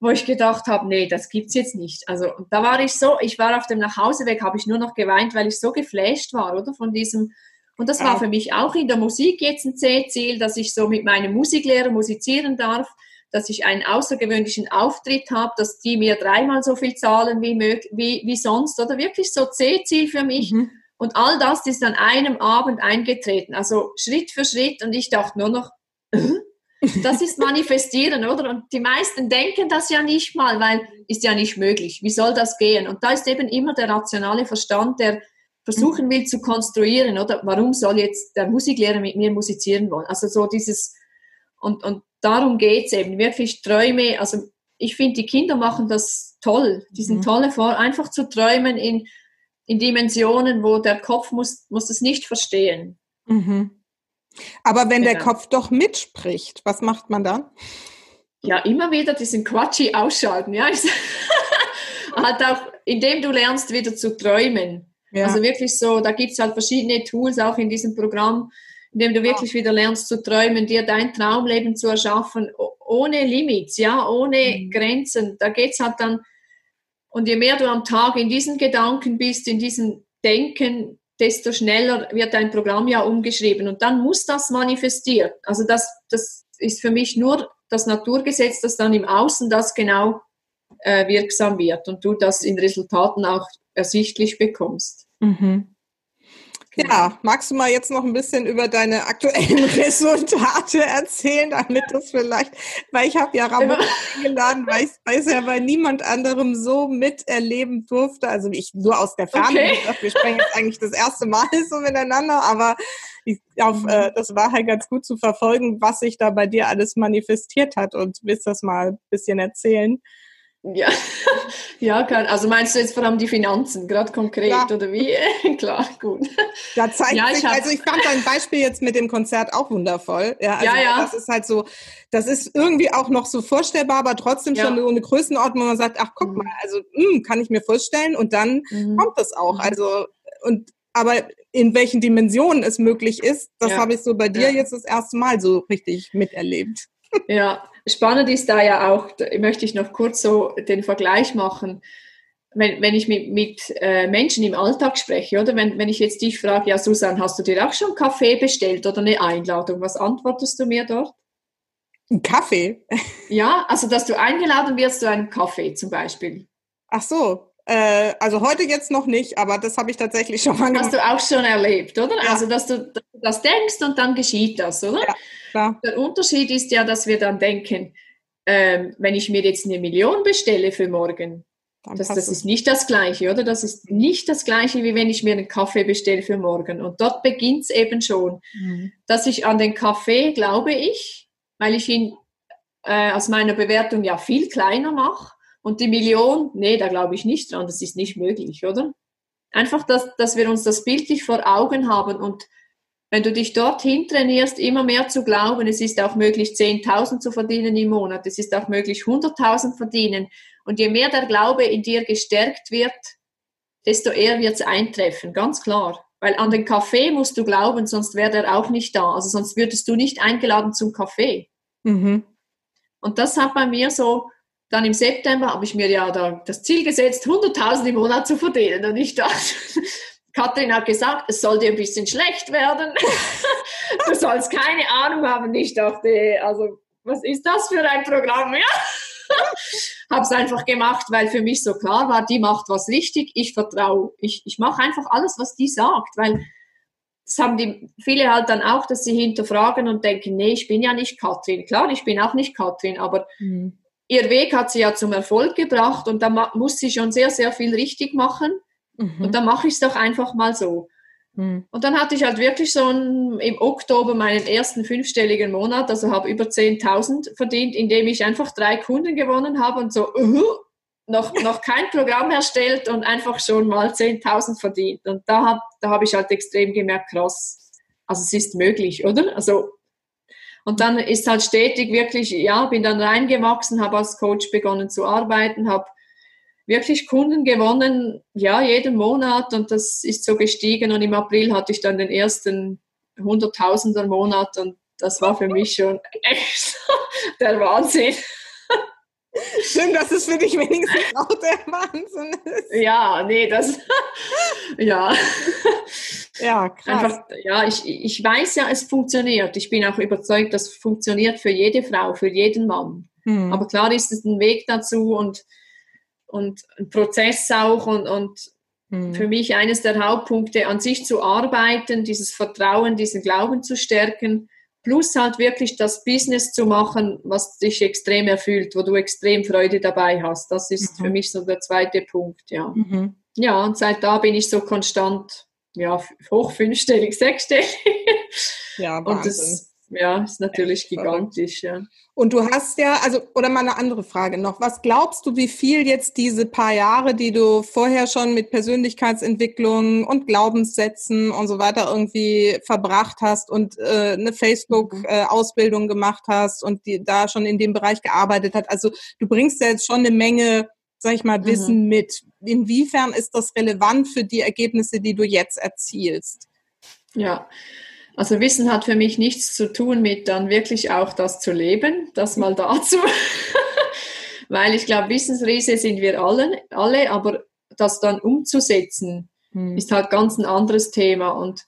wo ich gedacht habe, nee, das gibt's jetzt nicht. Also da war ich so, ich war auf dem Nachhauseweg, habe ich nur noch geweint, weil ich so geflasht war, oder von diesem und das war für mich auch in der Musik jetzt ein C-Ziel, dass ich so mit meinem Musiklehrer musizieren darf dass ich einen außergewöhnlichen Auftritt habe, dass die mir dreimal so viel zahlen wie, wie, wie sonst oder wirklich so C-Ziel für mich. Mhm. Und all das ist an einem Abend eingetreten, also Schritt für Schritt und ich dachte nur noch, das ist manifestieren, oder? Und die meisten denken das ja nicht mal, weil ist ja nicht möglich. Wie soll das gehen? Und da ist eben immer der rationale Verstand, der versuchen will zu konstruieren, oder? Warum soll jetzt der Musiklehrer mit mir musizieren wollen? Also so dieses, und, und darum geht es eben, wirklich Träume, also ich finde, die Kinder machen das toll, die sind mhm. tolle vor, einfach zu träumen in, in Dimensionen, wo der Kopf muss, muss es nicht verstehen. Mhm. Aber wenn genau. der Kopf doch mitspricht, was macht man dann? Ja, immer wieder diesen Quatschi ausschalten, ja. halt auch, indem du lernst, wieder zu träumen. Ja. Also wirklich so, da gibt es halt verschiedene Tools auch in diesem Programm, indem du wirklich wieder lernst zu träumen, dir dein Traumleben zu erschaffen, ohne Limits, ja, ohne mhm. Grenzen. Da geht es halt dann, und je mehr du am Tag in diesen Gedanken bist, in diesem Denken, desto schneller wird dein Programm ja umgeschrieben. Und dann muss das manifestieren. Also das, das ist für mich nur das Naturgesetz, dass dann im Außen das genau äh, wirksam wird und du das in Resultaten auch ersichtlich bekommst. Mhm. Ja, magst du mal jetzt noch ein bisschen über deine aktuellen Resultate erzählen, damit das vielleicht, weil ich habe ja Ramon eingeladen, weil ich es ja bei niemand anderem so miterleben durfte, also ich nur aus der Ferne, okay. dachte, wir sprechen jetzt eigentlich das erste Mal so miteinander, aber ich, auf, mhm. äh, das war halt ganz gut zu verfolgen, was sich da bei dir alles manifestiert hat und willst das mal ein bisschen erzählen? Ja, ja, kann. Also meinst du jetzt vor allem die Finanzen, gerade konkret ja. oder wie? Klar, gut. Da zeigt ja, sich, also ich fand dein Beispiel jetzt mit dem Konzert auch wundervoll. Ja, also ja, ja. Das ist halt so, das ist irgendwie auch noch so vorstellbar, aber trotzdem schon so eine Größenordnung, wo man sagt, ach guck mhm. mal, also mh, hm, kann ich mir vorstellen und dann mhm. kommt das auch. Mhm. Also und aber in welchen Dimensionen es möglich ist, das habe ich so bei dir jetzt das erste Mal so richtig miterlebt. Ja, spannend ist da ja auch, da möchte ich noch kurz so den Vergleich machen, wenn, wenn ich mit, mit äh, Menschen im Alltag spreche, oder wenn, wenn ich jetzt dich frage, ja Susan, hast du dir auch schon Kaffee bestellt oder eine Einladung? Was antwortest du mir dort? Ein Kaffee? Ja, also dass du eingeladen wirst zu einem Kaffee zum Beispiel. Ach so, äh, also heute jetzt noch nicht, aber das habe ich tatsächlich schon mal gemacht. Hast du auch schon erlebt, oder? Ja. Also dass du, das denkst und dann geschieht das, oder? Ja. Klar. Der Unterschied ist ja, dass wir dann denken, ähm, wenn ich mir jetzt eine Million bestelle für morgen, das, das ist nicht das Gleiche, oder? Das ist nicht das Gleiche, wie wenn ich mir einen Kaffee bestelle für morgen. Und dort beginnt es eben schon, mhm. dass ich an den Kaffee glaube ich, weil ich ihn äh, aus meiner Bewertung ja viel kleiner mache. Und die Million, nee, da glaube ich nicht dran, das ist nicht möglich, oder? Einfach, dass, dass wir uns das bildlich vor Augen haben und wenn du dich dorthin trainierst, immer mehr zu glauben, es ist auch möglich, 10.000 zu verdienen im Monat, es ist auch möglich, 100.000 verdienen. Und je mehr der Glaube in dir gestärkt wird, desto eher wird es eintreffen, ganz klar. Weil an den Kaffee musst du glauben, sonst wäre der auch nicht da. Also sonst würdest du nicht eingeladen zum Kaffee. Mhm. Und das hat bei mir so, dann im September habe ich mir ja da das Ziel gesetzt, 100.000 im Monat zu verdienen. Und ich dachte, Katrin hat gesagt, es soll dir ein bisschen schlecht werden. du sollst keine Ahnung haben. Ich dachte, also, was ist das für ein Programm? Ja. habe es einfach gemacht, weil für mich so klar war, die macht was richtig, ich vertraue. Ich, ich mache einfach alles, was die sagt, weil das haben die viele halt dann auch, dass sie hinterfragen und denken, nee, ich bin ja nicht Katrin. Klar, ich bin auch nicht Katrin, aber mhm. Ihr Weg hat sie ja zum Erfolg gebracht und da muss sie schon sehr, sehr viel richtig machen. Mhm. Und dann mache ich es doch einfach mal so. Mhm. Und dann hatte ich halt wirklich so ein, im Oktober meinen ersten fünfstelligen Monat, also habe über 10.000 verdient, indem ich einfach drei Kunden gewonnen habe und so, uh, noch, noch kein Programm erstellt und einfach schon mal 10.000 verdient. Und da habe da hab ich halt extrem gemerkt, krass, also es ist möglich, oder? Also und dann ist halt stetig wirklich, ja, bin dann reingewachsen, habe als Coach begonnen zu arbeiten, habe wirklich Kunden gewonnen, ja, jeden Monat und das ist so gestiegen und im April hatte ich dann den ersten Hunderttausender Monat und das war für mich schon echt der Wahnsinn. Schön, dass es für dich wenigstens auch der Wahnsinn ist. Ja, nee, das, ja. Ja, krass. Einfach, ja, ich, ich weiß ja, es funktioniert. Ich bin auch überzeugt, das funktioniert für jede Frau, für jeden Mann. Hm. Aber klar ist es ein Weg dazu und und ein Prozess auch und, und mhm. für mich eines der Hauptpunkte, an sich zu arbeiten, dieses Vertrauen, diesen Glauben zu stärken, plus halt wirklich das Business zu machen, was dich extrem erfüllt, wo du extrem Freude dabei hast. Das ist mhm. für mich so der zweite Punkt, ja. Mhm. Ja, und seit da bin ich so konstant, ja, hoch fünfstellig, sechsstellig. Ja, Wahnsinn. Und das, ja, ist natürlich Echt gigantisch, ja. Und du hast ja, also, oder mal eine andere Frage noch. Was glaubst du, wie viel jetzt diese paar Jahre, die du vorher schon mit Persönlichkeitsentwicklung und Glaubenssätzen und so weiter irgendwie verbracht hast und äh, eine Facebook-Ausbildung mhm. äh, gemacht hast und die da schon in dem Bereich gearbeitet hat? Also, du bringst ja jetzt schon eine Menge, sag ich mal, Wissen mhm. mit. Inwiefern ist das relevant für die Ergebnisse, die du jetzt erzielst? Ja, also Wissen hat für mich nichts zu tun mit dann wirklich auch das zu leben, das mal dazu. Weil ich glaube, Wissensriese sind wir alle, alle, aber das dann umzusetzen, hm. ist halt ganz ein anderes Thema. Und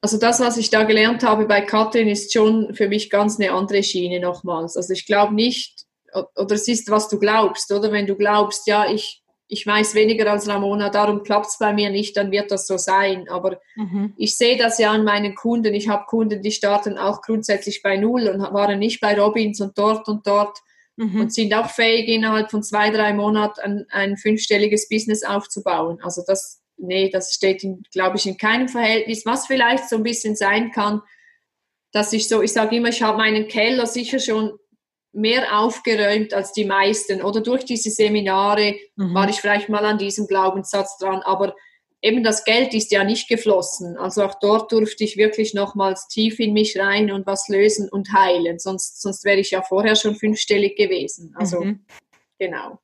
also das, was ich da gelernt habe bei Katrin, ist schon für mich ganz eine andere Schiene nochmals. Also ich glaube nicht, oder es ist, was du glaubst, oder wenn du glaubst, ja, ich, ich weiß weniger als Ramona, darum klappt es bei mir nicht, dann wird das so sein. Aber mhm. ich sehe das ja an meinen Kunden. Ich habe Kunden, die starten auch grundsätzlich bei Null und waren nicht bei Robins und dort und dort mhm. und sind auch fähig, innerhalb von zwei, drei Monaten ein, ein fünfstelliges Business aufzubauen. Also das, nee, das steht, glaube ich, in keinem Verhältnis. Was vielleicht so ein bisschen sein kann, dass ich so, ich sage immer, ich habe meinen Keller sicher schon mehr aufgeräumt als die meisten. Oder durch diese Seminare mhm. war ich vielleicht mal an diesem Glaubenssatz dran. Aber eben das Geld ist ja nicht geflossen. Also auch dort durfte ich wirklich nochmals tief in mich rein und was lösen und heilen. Sonst, sonst wäre ich ja vorher schon fünfstellig gewesen. Also mhm. genau.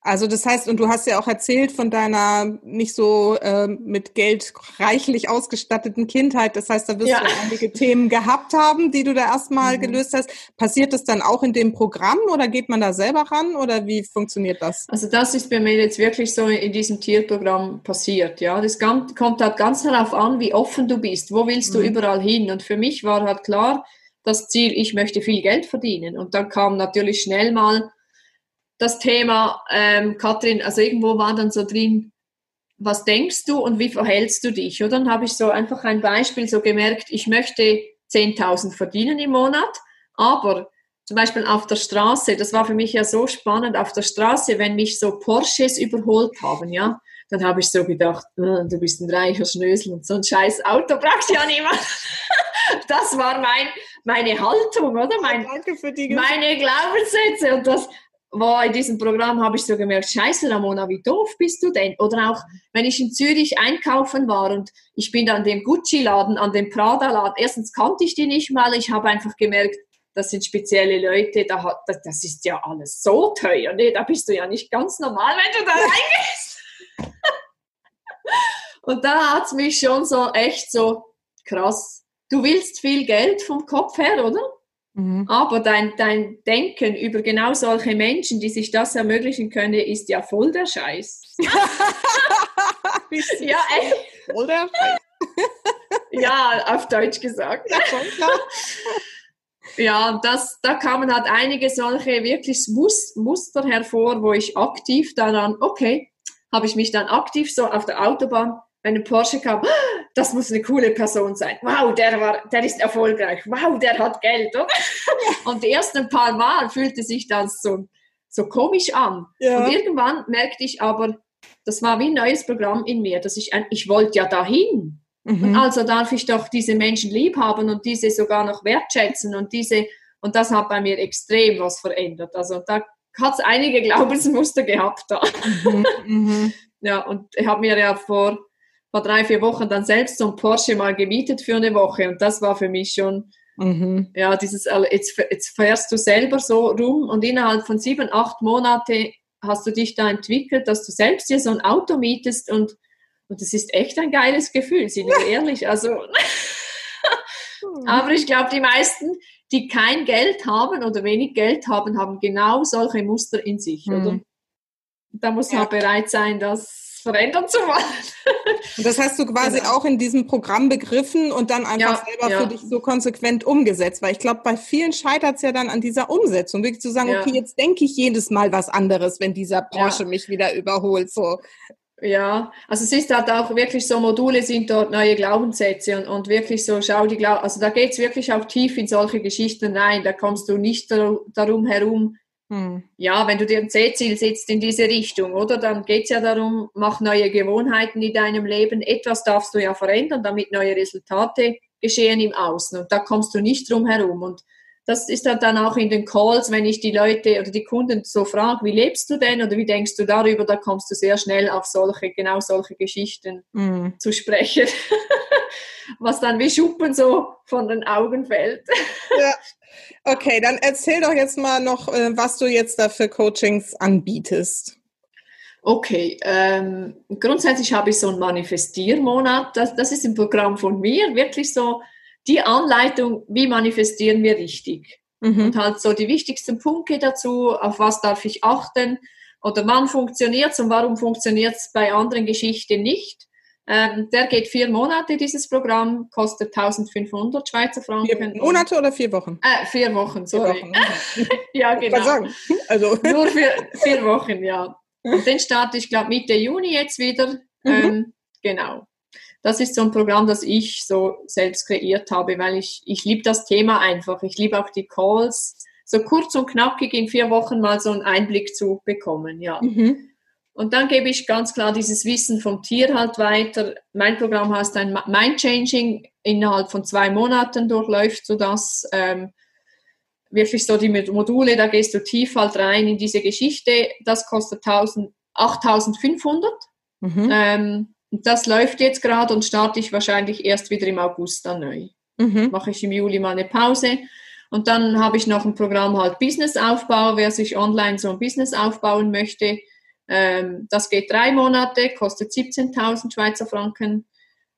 Also das heißt, und du hast ja auch erzählt von deiner nicht so äh, mit Geld reichlich ausgestatteten Kindheit. Das heißt, da wirst ja. du einige Themen gehabt haben, die du da erstmal mhm. gelöst hast. Passiert das dann auch in dem Programm oder geht man da selber ran oder wie funktioniert das? Also das ist bei mir jetzt wirklich so in diesem Tierprogramm passiert. Ja, das kommt halt ganz darauf an, wie offen du bist. Wo willst du mhm. überall hin? Und für mich war halt klar das Ziel, ich möchte viel Geld verdienen. Und dann kam natürlich schnell mal das Thema, ähm, Katrin, also irgendwo war dann so drin, was denkst du und wie verhältst du dich? Oder dann habe ich so einfach ein Beispiel so gemerkt, ich möchte 10.000 verdienen im Monat, aber zum Beispiel auf der Straße, das war für mich ja so spannend, auf der Straße, wenn mich so Porsches überholt haben, ja, dann habe ich so gedacht, oh, du bist ein reicher Schnösel und so ein scheiß Auto braucht ja niemand. Das war mein, meine Haltung, oder? Mein, Danke für die meine Glaubenssätze. Und das, war in diesem Programm habe ich so gemerkt, scheiße Ramona, wie doof bist du denn? Oder auch, wenn ich in Zürich einkaufen war und ich bin an dem Gucci-Laden, an dem Prada-Laden, erstens kannte ich die nicht mal, ich habe einfach gemerkt, das sind spezielle Leute, da hat, das ist ja alles so teuer, nee, da bist du ja nicht ganz normal, wenn du da reingehst. und da hat es mich schon so echt so krass, du willst viel Geld vom Kopf her, oder? Mhm. Aber dein, dein Denken über genau solche Menschen, die sich das ermöglichen können, ist ja voll der Scheiß. ja, echt. Voll der Scheiß. ja, auf Deutsch gesagt. Ja, das, da kamen halt einige solche wirklich Muster hervor, wo ich aktiv daran, okay, habe ich mich dann aktiv so auf der Autobahn wenn ein Porsche kam, das muss eine coole Person sein. Wow, der war, der ist erfolgreich. Wow, der hat Geld, oder? Und die ersten paar Mal fühlte sich das so, so komisch an. Ja. Und irgendwann merkte ich aber, das war wie ein neues Programm in mir, dass ich, ich wollte ja dahin. Mhm. Und also darf ich doch diese Menschen lieb haben und diese sogar noch wertschätzen und diese, und das hat bei mir extrem was verändert. Also da hat es einige Glaubensmuster gehabt da. Mhm, mhm. Ja, und ich habe mir ja vor vor drei, vier Wochen dann selbst so ein Porsche mal gemietet für eine Woche und das war für mich schon, mhm. ja, dieses, jetzt, jetzt fährst du selber so rum und innerhalb von sieben, acht Monate hast du dich da entwickelt, dass du selbst dir so ein Auto mietest und, und das ist echt ein geiles Gefühl, sind wir ehrlich, also, aber ich glaube, die meisten, die kein Geld haben oder wenig Geld haben, haben genau solche Muster in sich, mhm. oder? Da muss man ja. bereit sein, das verändern zu wollen. Und das hast du quasi genau. auch in diesem Programm begriffen und dann einfach ja, selber ja. für dich so konsequent umgesetzt. Weil ich glaube, bei vielen scheitert es ja dann an dieser Umsetzung, wirklich zu sagen, ja. okay, jetzt denke ich jedes Mal was anderes, wenn dieser Porsche mich wieder überholt. So. Ja, also es ist halt auch wirklich so, Module sind dort neue Glaubenssätze und, und wirklich so, schau die Glaub also da geht es wirklich auch tief in solche Geschichten rein, da kommst du nicht darum herum, hm. Ja, wenn du dir ein C-Ziel setzt in diese Richtung, oder? Dann geht es ja darum, mach neue Gewohnheiten in deinem Leben. Etwas darfst du ja verändern, damit neue Resultate geschehen im Außen. Und da kommst du nicht drum herum. Und das ist halt dann auch in den Calls, wenn ich die Leute oder die Kunden so frage, wie lebst du denn oder wie denkst du darüber, da kommst du sehr schnell auf solche, genau solche Geschichten mm. zu sprechen. Was dann wie Schuppen so von den Augen fällt. Ja. Okay, dann erzähl doch jetzt mal noch, äh, was du jetzt da für Coachings anbietest. Okay, ähm, grundsätzlich habe ich so einen Manifestiermonat. Das, das ist ein Programm von mir, wirklich so die Anleitung, wie manifestieren wir richtig. Mhm. Und halt so die wichtigsten Punkte dazu, auf was darf ich achten oder wann funktioniert es und warum funktioniert es bei anderen Geschichten nicht. Ähm, der geht vier Monate, dieses Programm, kostet 1500 Schweizer Franken. Vier Monate oder vier Wochen? Äh, vier Wochen, sorry. Vier Wochen. ja, genau. Sagen. Also. Nur für vier Wochen, ja. Und den starte ich, glaube Mitte Juni jetzt wieder. Mhm. Ähm, genau. Das ist so ein Programm, das ich so selbst kreiert habe, weil ich, ich liebe das Thema einfach. Ich liebe auch die Calls, so kurz und knackig in vier Wochen mal so einen Einblick zu bekommen, ja. Mhm. Und dann gebe ich ganz klar dieses Wissen vom Tier halt weiter. Mein Programm heißt ein Mind Changing. Innerhalb von zwei Monaten durchläuft so das. Ähm, wirklich so die Module, da gehst du tief halt rein in diese Geschichte. Das kostet 8500. Mhm. Ähm, das läuft jetzt gerade und starte ich wahrscheinlich erst wieder im August dann neu. Mhm. Mache ich im Juli mal eine Pause. Und dann habe ich noch ein Programm halt Businessaufbau, wer sich online so ein Business aufbauen möchte. Ähm, das geht drei Monate, kostet 17.000 Schweizer Franken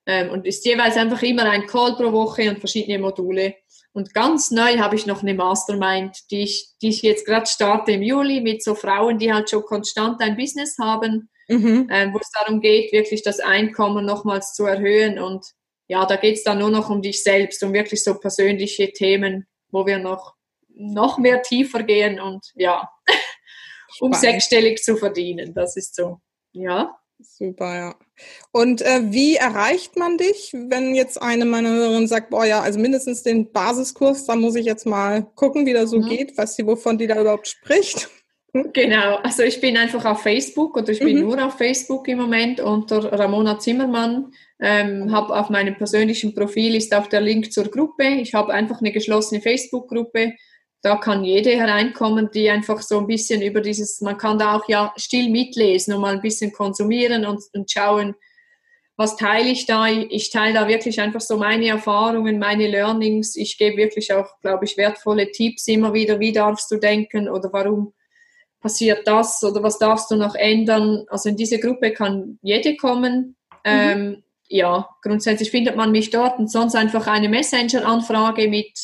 ähm, und ist jeweils einfach immer ein Call pro Woche und verschiedene Module. Und ganz neu habe ich noch eine Mastermind, die ich, die ich jetzt gerade starte im Juli mit so Frauen, die halt schon konstant ein Business haben, mhm. ähm, wo es darum geht, wirklich das Einkommen nochmals zu erhöhen. Und ja, da geht es dann nur noch um dich selbst, um wirklich so persönliche Themen, wo wir noch, noch mehr tiefer gehen und ja, um sechsstellig zu verdienen. Das ist so, ja. Super, ja. Und äh, wie erreicht man dich, wenn jetzt eine meiner Hörerinnen sagt, boah ja, also mindestens den Basiskurs, da muss ich jetzt mal gucken, wie das so mhm. geht, was sie, wovon die da überhaupt spricht? Genau, also ich bin einfach auf Facebook oder ich bin mhm. nur auf Facebook im Moment unter Ramona Zimmermann. Ähm, habe auf meinem persönlichen Profil ist auch der Link zur Gruppe. Ich habe einfach eine geschlossene Facebook-Gruppe da kann jede hereinkommen, die einfach so ein bisschen über dieses, man kann da auch ja still mitlesen und mal ein bisschen konsumieren und, und schauen, was teile ich da? Ich teile da wirklich einfach so meine Erfahrungen, meine Learnings. Ich gebe wirklich auch, glaube ich, wertvolle Tipps immer wieder. Wie darfst du denken oder warum passiert das oder was darfst du noch ändern? Also in diese Gruppe kann jede kommen. Mhm. Ähm, ja, grundsätzlich findet man mich dort und sonst einfach eine Messenger-Anfrage mit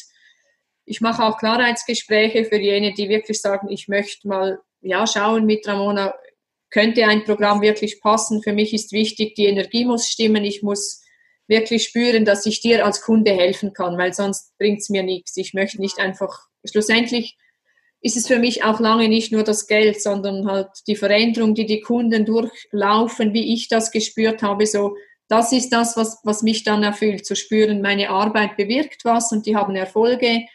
ich mache auch Klarheitsgespräche für jene, die wirklich sagen, ich möchte mal ja, schauen mit Ramona, könnte ein Programm wirklich passen. Für mich ist wichtig, die Energie muss stimmen. Ich muss wirklich spüren, dass ich dir als Kunde helfen kann, weil sonst bringt es mir nichts. Ich möchte nicht einfach, schlussendlich ist es für mich auch lange nicht nur das Geld, sondern halt die Veränderung, die die Kunden durchlaufen, wie ich das gespürt habe, so, das ist das, was, was mich dann erfüllt, zu spüren, meine Arbeit bewirkt was und die haben Erfolge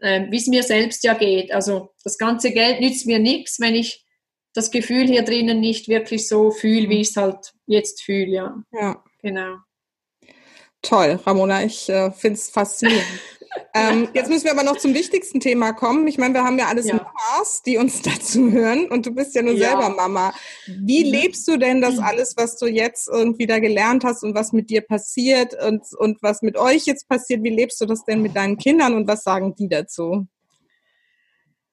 äh, wie es mir selbst ja geht. Also das ganze Geld nützt mir nichts, wenn ich das Gefühl hier drinnen nicht wirklich so fühle, wie ich es halt jetzt fühle. Ja. ja. Genau. Toll, Ramona, ich äh, finde es faszinierend. ähm, jetzt müssen wir aber noch zum wichtigsten Thema kommen. Ich meine, wir haben ja alles ja. Mamas, die uns dazu hören und du bist ja nur ja. selber Mama. Wie mhm. lebst du denn das mhm. alles, was du jetzt irgendwie da gelernt hast und was mit dir passiert und, und was mit euch jetzt passiert? Wie lebst du das denn mit deinen Kindern und was sagen die dazu?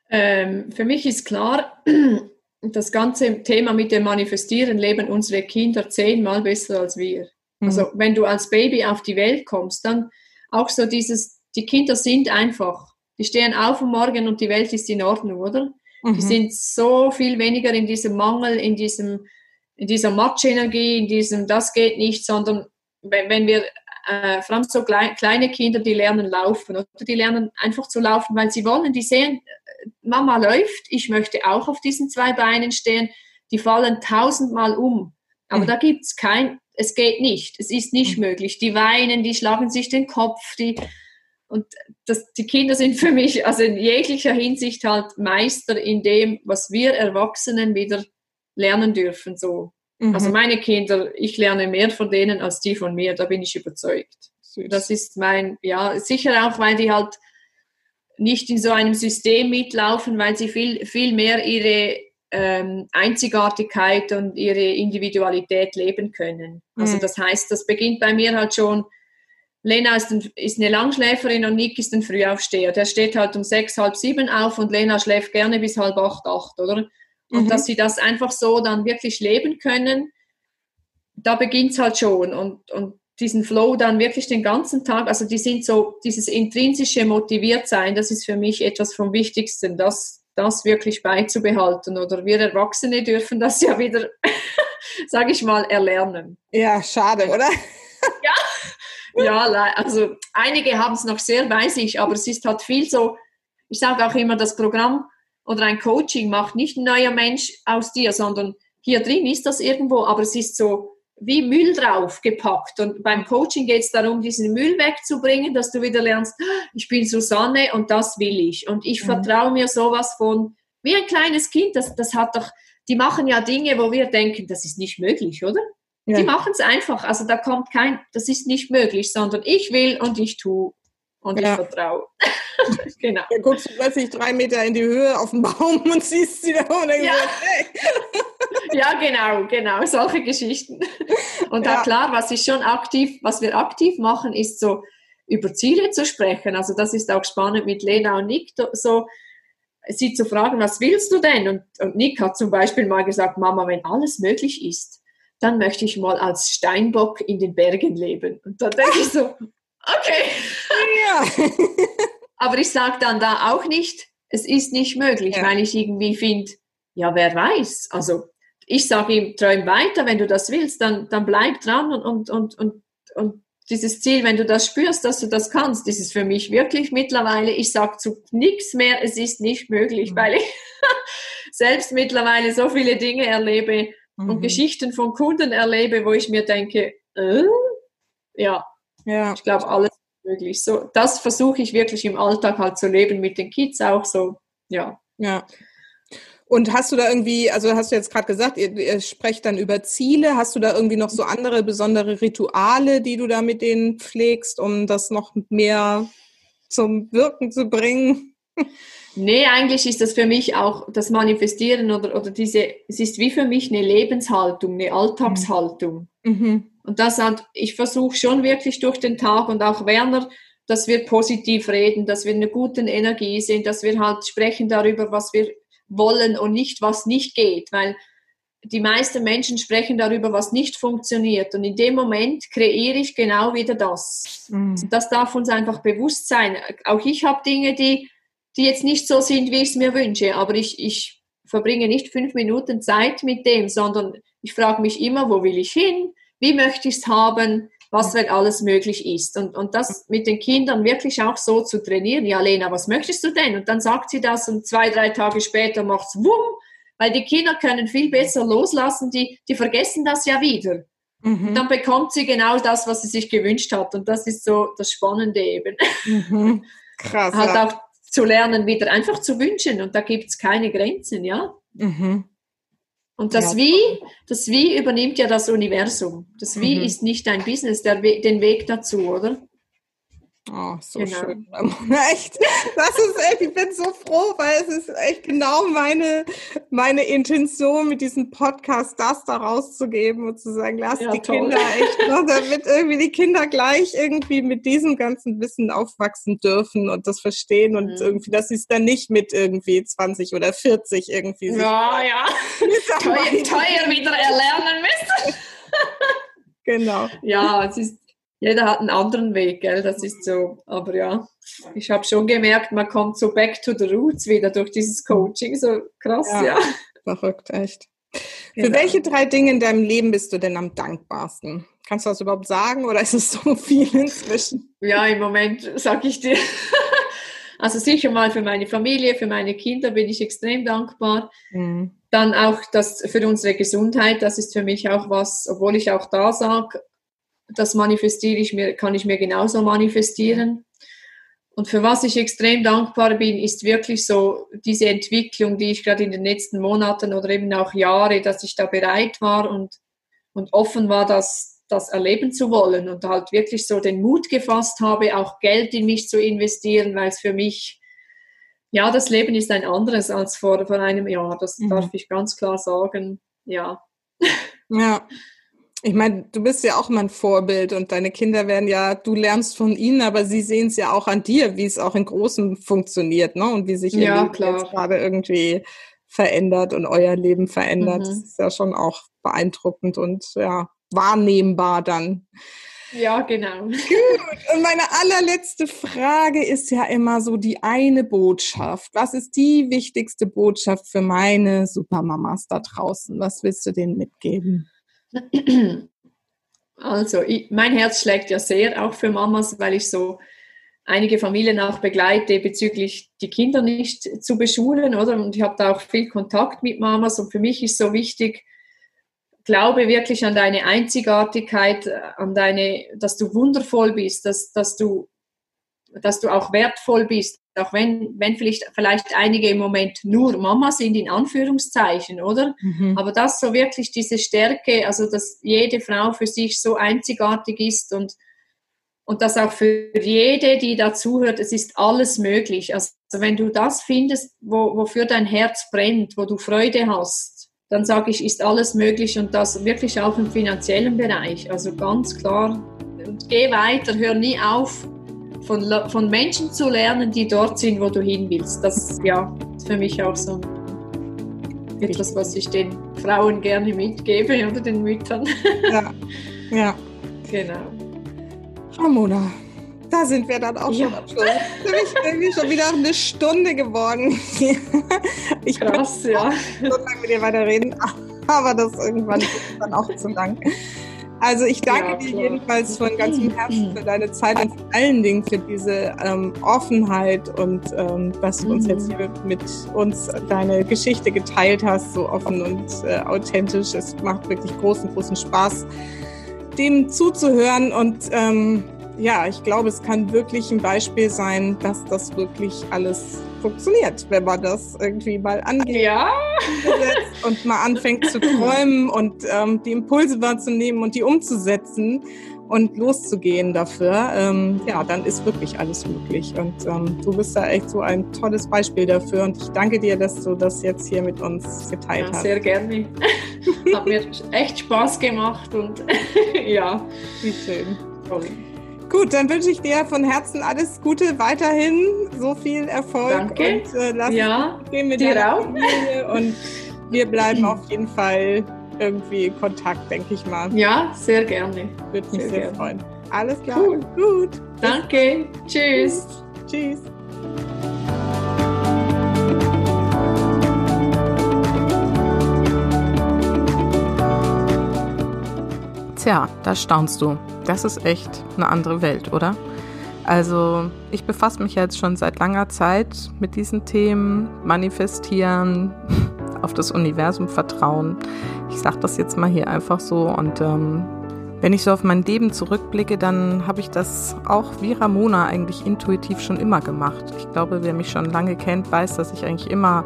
Ähm, für mich ist klar, das ganze Thema mit dem Manifestieren leben unsere Kinder zehnmal besser als wir. Also mhm. wenn du als Baby auf die Welt kommst, dann auch so dieses, die Kinder sind einfach. Die stehen auf am Morgen und die Welt ist in Ordnung, oder? Mhm. Die sind so viel weniger in diesem Mangel, in diesem, in dieser Matschenergie, in diesem, das geht nicht, sondern wenn, wenn wir, äh, vor allem so klein, kleine Kinder, die lernen laufen, oder die lernen einfach zu laufen, weil sie wollen, die sehen, äh, Mama läuft, ich möchte auch auf diesen zwei Beinen stehen, die fallen tausendmal um. Aber mhm. da gibt es kein, es geht nicht, es ist nicht mhm. möglich. Die weinen, die schlagen sich den Kopf, die, und das, die Kinder sind für mich also in jeglicher Hinsicht halt Meister in dem, was wir Erwachsenen wieder lernen dürfen. So. Mhm. Also meine Kinder, ich lerne mehr von denen als die von mir, da bin ich überzeugt. Süß. Das ist mein, ja, sicher auch, weil die halt nicht in so einem System mitlaufen, weil sie viel, viel mehr ihre ähm, Einzigartigkeit und ihre Individualität leben können. Also mhm. das heißt, das beginnt bei mir halt schon. Lena ist, ein, ist, eine Langschläferin und Nick ist ein Frühaufsteher. Der steht halt um sechs, halb sieben auf und Lena schläft gerne bis halb acht, acht, oder? Und mhm. dass sie das einfach so dann wirklich leben können, da beginnt es halt schon. Und, und diesen Flow dann wirklich den ganzen Tag, also die sind so, dieses intrinsische Motiviertsein, das ist für mich etwas vom Wichtigsten. Das, das wirklich beizubehalten. Oder wir Erwachsene dürfen das ja wieder, sage ich mal, erlernen. Ja, schade, oder? ja, ja, also einige haben es noch sehr bei sich, aber es ist halt viel so, ich sage auch immer, das Programm oder ein Coaching macht nicht ein neuer Mensch aus dir, sondern hier drin ist das irgendwo, aber es ist so, wie Müll drauf gepackt. Und beim Coaching geht es darum, diesen Müll wegzubringen, dass du wieder lernst, ich bin Susanne und das will ich. Und ich mhm. vertraue mir sowas von, wie ein kleines Kind, das, das hat doch, die machen ja Dinge, wo wir denken, das ist nicht möglich, oder? Ja. Die machen es einfach. Also da kommt kein, das ist nicht möglich, sondern ich will und ich tue. und ja. ich vertraue. genau. Dann guckst du plötzlich drei Meter in die Höhe auf den Baum und siehst sie da und denkst, ja. hey. ja, genau, genau, solche Geschichten. Und ja. klar, was ich schon aktiv, was wir aktiv machen, ist so über Ziele zu sprechen. Also das ist auch spannend mit Lena und Nick, so sie zu fragen, was willst du denn? Und, und Nick hat zum Beispiel mal gesagt, Mama, wenn alles möglich ist, dann möchte ich mal als Steinbock in den Bergen leben. Und da denke ich so, okay. Ja. Aber ich sage dann da auch nicht, es ist nicht möglich, ja. weil ich irgendwie finde, ja, wer weiß. Also ich sage ihm, träum weiter, wenn du das willst, dann, dann bleib dran und, und, und, und, und dieses Ziel, wenn du das spürst, dass du das kannst, das ist für mich wirklich mittlerweile, ich sage zu nichts mehr, es ist nicht möglich, mhm. weil ich selbst mittlerweile so viele Dinge erlebe mhm. und Geschichten von Kunden erlebe, wo ich mir denke, äh, ja, ja, ich glaube, alles ist möglich. So, das versuche ich wirklich im Alltag halt zu leben, mit den Kids auch so, ja. Ja. Und hast du da irgendwie, also hast du jetzt gerade gesagt, ihr, ihr, sprecht dann über Ziele. Hast du da irgendwie noch so andere besondere Rituale, die du da mit denen pflegst, um das noch mehr zum Wirken zu bringen? Nee, eigentlich ist das für mich auch das Manifestieren oder, oder diese, es ist wie für mich eine Lebenshaltung, eine Alltagshaltung. Mhm. Und das hat, ich versuche schon wirklich durch den Tag und auch Werner, dass wir positiv reden, dass wir in einer guten Energie sind, dass wir halt sprechen darüber, was wir wollen und nicht, was nicht geht, weil die meisten Menschen sprechen darüber, was nicht funktioniert. Und in dem Moment kreiere ich genau wieder das. Mhm. Das darf uns einfach bewusst sein. Auch ich habe Dinge, die, die jetzt nicht so sind, wie ich es mir wünsche, aber ich, ich verbringe nicht fünf Minuten Zeit mit dem, sondern ich frage mich immer, wo will ich hin? Wie möchte ich es haben? was wenn alles möglich ist. Und, und das mit den Kindern wirklich auch so zu trainieren. Ja, Lena, was möchtest du denn? Und dann sagt sie das und zwei, drei Tage später macht es wumm, weil die Kinder können viel besser loslassen, die, die vergessen das ja wieder. Mhm. Und dann bekommt sie genau das, was sie sich gewünscht hat. Und das ist so das Spannende eben. Mhm. Krass. ja. auch zu lernen, wieder einfach zu wünschen. Und da gibt es keine Grenzen, ja. Mhm. Und das ja. Wie, das Wie übernimmt ja das Universum. Das Wie mhm. ist nicht dein Business, der den Weg dazu, oder? Oh, so genau. schön. Echt, das ist echt, ich bin so froh, weil es ist echt genau meine, meine Intention mit diesem Podcast, das da rauszugeben und zu sagen, lass ja, die toll. Kinder echt, ne, damit irgendwie die Kinder gleich irgendwie mit diesem ganzen Wissen aufwachsen dürfen und das verstehen und mhm. irgendwie, dass sie es dann nicht mit irgendwie 20 oder 40 irgendwie Ja, ja. Teuer, teuer wieder erlernen müssen. genau. Ja, es ist jeder hat einen anderen Weg, gell? das ist so. Aber ja, ich habe schon gemerkt, man kommt so back to the roots wieder durch dieses Coaching. So krass, ja. ja. Verrückt, echt. Genau. Für welche drei Dinge in deinem Leben bist du denn am dankbarsten? Kannst du das überhaupt sagen oder ist es so viel inzwischen? Ja, im Moment sage ich dir. Also sicher mal für meine Familie, für meine Kinder bin ich extrem dankbar. Mhm. Dann auch das für unsere Gesundheit, das ist für mich auch was, obwohl ich auch da sage, das manifestiere ich mir, kann ich mir genauso manifestieren. Und für was ich extrem dankbar bin, ist wirklich so diese Entwicklung, die ich gerade in den letzten Monaten oder eben auch Jahre, dass ich da bereit war und, und offen war, das, das erleben zu wollen und halt wirklich so den Mut gefasst habe, auch Geld in mich zu investieren, weil es für mich, ja, das Leben ist ein anderes als vor, vor einem Jahr. Das mhm. darf ich ganz klar sagen. Ja. Ja, ich meine, du bist ja auch immer ein Vorbild und deine Kinder werden ja, du lernst von ihnen, aber sie sehen es ja auch an dir, wie es auch in Großen funktioniert, ne? Und wie sich ihr ja, Leben klar. jetzt gerade irgendwie verändert und euer Leben verändert. Mhm. Das ist ja schon auch beeindruckend und ja, wahrnehmbar dann. Ja, genau. Gut. Und meine allerletzte Frage ist ja immer so die eine Botschaft. Was ist die wichtigste Botschaft für meine Supermamas da draußen? Was willst du denen mitgeben? Also, ich, mein Herz schlägt ja sehr auch für Mamas, weil ich so einige Familien auch begleite bezüglich die Kinder nicht zu beschulen, oder? Und ich habe da auch viel Kontakt mit Mamas und für mich ist so wichtig, glaube wirklich an deine Einzigartigkeit, an deine, dass du wundervoll bist, dass, dass du, dass du auch wertvoll bist, auch wenn, wenn vielleicht, vielleicht einige im Moment nur Mama sind, in Anführungszeichen, oder? Mhm. Aber das so wirklich diese Stärke, also dass jede Frau für sich so einzigartig ist und und das auch für jede, die dazuhört, es ist alles möglich. Also wenn du das findest, wo, wofür dein Herz brennt, wo du Freude hast, dann sage ich, ist alles möglich und das wirklich auch im finanziellen Bereich. Also ganz klar, und geh weiter, hör nie auf, von, von Menschen zu lernen, die dort sind, wo du hin willst. Das ja, ist für mich auch so etwas, was ich den Frauen gerne mitgebe oder den Müttern. Ja, ja. Genau. Ramona, da sind wir dann auch ja. schon am Schluss. Für mich irgendwie schon wieder eine Stunde geworden. ich Krass, ja. so lange mit dir weiterreden, aber das irgendwann ist dann auch zu lang. Also ich danke ja, dir jedenfalls von ganzem Herzen für deine Zeit und vor allen Dingen für diese ähm, Offenheit und ähm, dass du uns jetzt mhm. hier mit uns deine Geschichte geteilt hast, so offen und äh, authentisch. Es macht wirklich großen, großen Spaß dem zuzuhören. Und ähm, ja, ich glaube, es kann wirklich ein Beispiel sein, dass das wirklich alles funktioniert, wenn man das irgendwie mal angeht ja. und mal anfängt zu träumen und ähm, die Impulse wahrzunehmen und die umzusetzen und loszugehen dafür, ähm, ja, dann ist wirklich alles möglich. Und ähm, du bist da echt so ein tolles Beispiel dafür. Und ich danke dir, dass du das jetzt hier mit uns geteilt ja, hast. Sehr gerne. Hat mir echt Spaß gemacht und ja. Wie schön. Toll. Gut, dann wünsche ich dir von Herzen alles Gute weiterhin, so viel Erfolg Danke. und äh, lass ja, gehen mit dir auch. Familie und wir bleiben auf jeden Fall irgendwie Kontakt, denke ich mal. Ja, sehr gerne. Würde mich sehr, sehr freuen. Alles klar. Cool. Gut. Danke. Tschüss. Tschüss. Tja, da staunst du. Das ist echt eine andere Welt, oder? Also ich befasse mich jetzt schon seit langer Zeit mit diesen Themen, manifestieren, auf das Universum vertrauen. Ich sage das jetzt mal hier einfach so und ähm, wenn ich so auf mein Leben zurückblicke, dann habe ich das auch wie Ramona eigentlich intuitiv schon immer gemacht. Ich glaube, wer mich schon lange kennt, weiß, dass ich eigentlich immer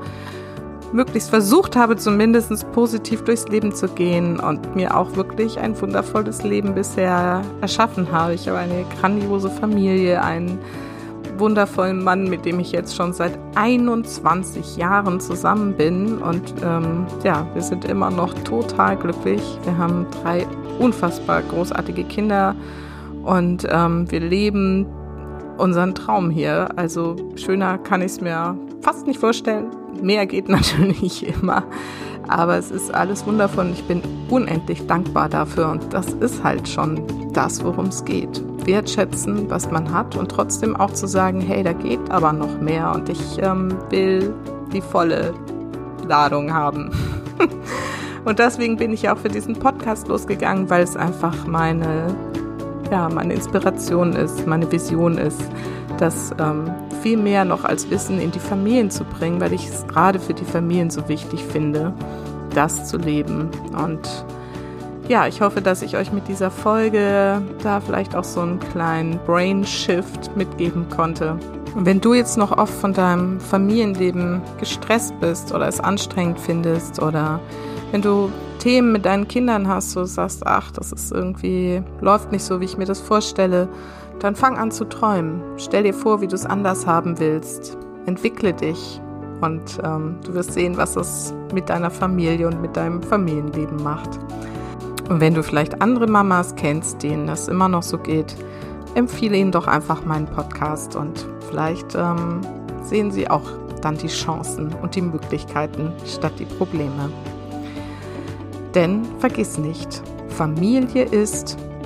möglichst versucht habe, zumindest positiv durchs Leben zu gehen und mir auch wirklich ein wundervolles Leben bisher erschaffen habe. Ich habe eine grandiose Familie, einen wundervollen Mann, mit dem ich jetzt schon seit 21 Jahren zusammen bin. Und ähm, ja, wir sind immer noch total glücklich. Wir haben drei unfassbar großartige Kinder und ähm, wir leben unseren Traum hier. Also schöner kann ich es mir fast nicht vorstellen. Mehr geht natürlich immer. Aber es ist alles wundervoll und ich bin unendlich dankbar dafür. Und das ist halt schon das, worum es geht. Wertschätzen, was man hat und trotzdem auch zu sagen, hey, da geht aber noch mehr und ich ähm, will die volle Ladung haben. und deswegen bin ich auch für diesen Podcast losgegangen, weil es einfach meine, ja, meine Inspiration ist, meine Vision ist, das ähm, viel mehr noch als Wissen in die Familien zu bringen, weil ich es gerade für die Familien so wichtig finde, das zu leben. Und ja, ich hoffe, dass ich euch mit dieser Folge da vielleicht auch so einen kleinen Brain Shift mitgeben konnte. Und wenn du jetzt noch oft von deinem Familienleben gestresst bist oder es anstrengend findest oder wenn du Themen mit deinen Kindern hast, so sagst, ach, das ist irgendwie, läuft nicht so, wie ich mir das vorstelle, dann fang an zu träumen. Stell dir vor, wie du es anders haben willst. Entwickle dich und ähm, du wirst sehen, was es mit deiner Familie und mit deinem Familienleben macht. Und wenn du vielleicht andere Mamas kennst, denen das immer noch so geht, empfehle ihnen doch einfach meinen Podcast und vielleicht ähm, sehen sie auch dann die Chancen und die Möglichkeiten statt die Probleme. Denn vergiss nicht, Familie ist,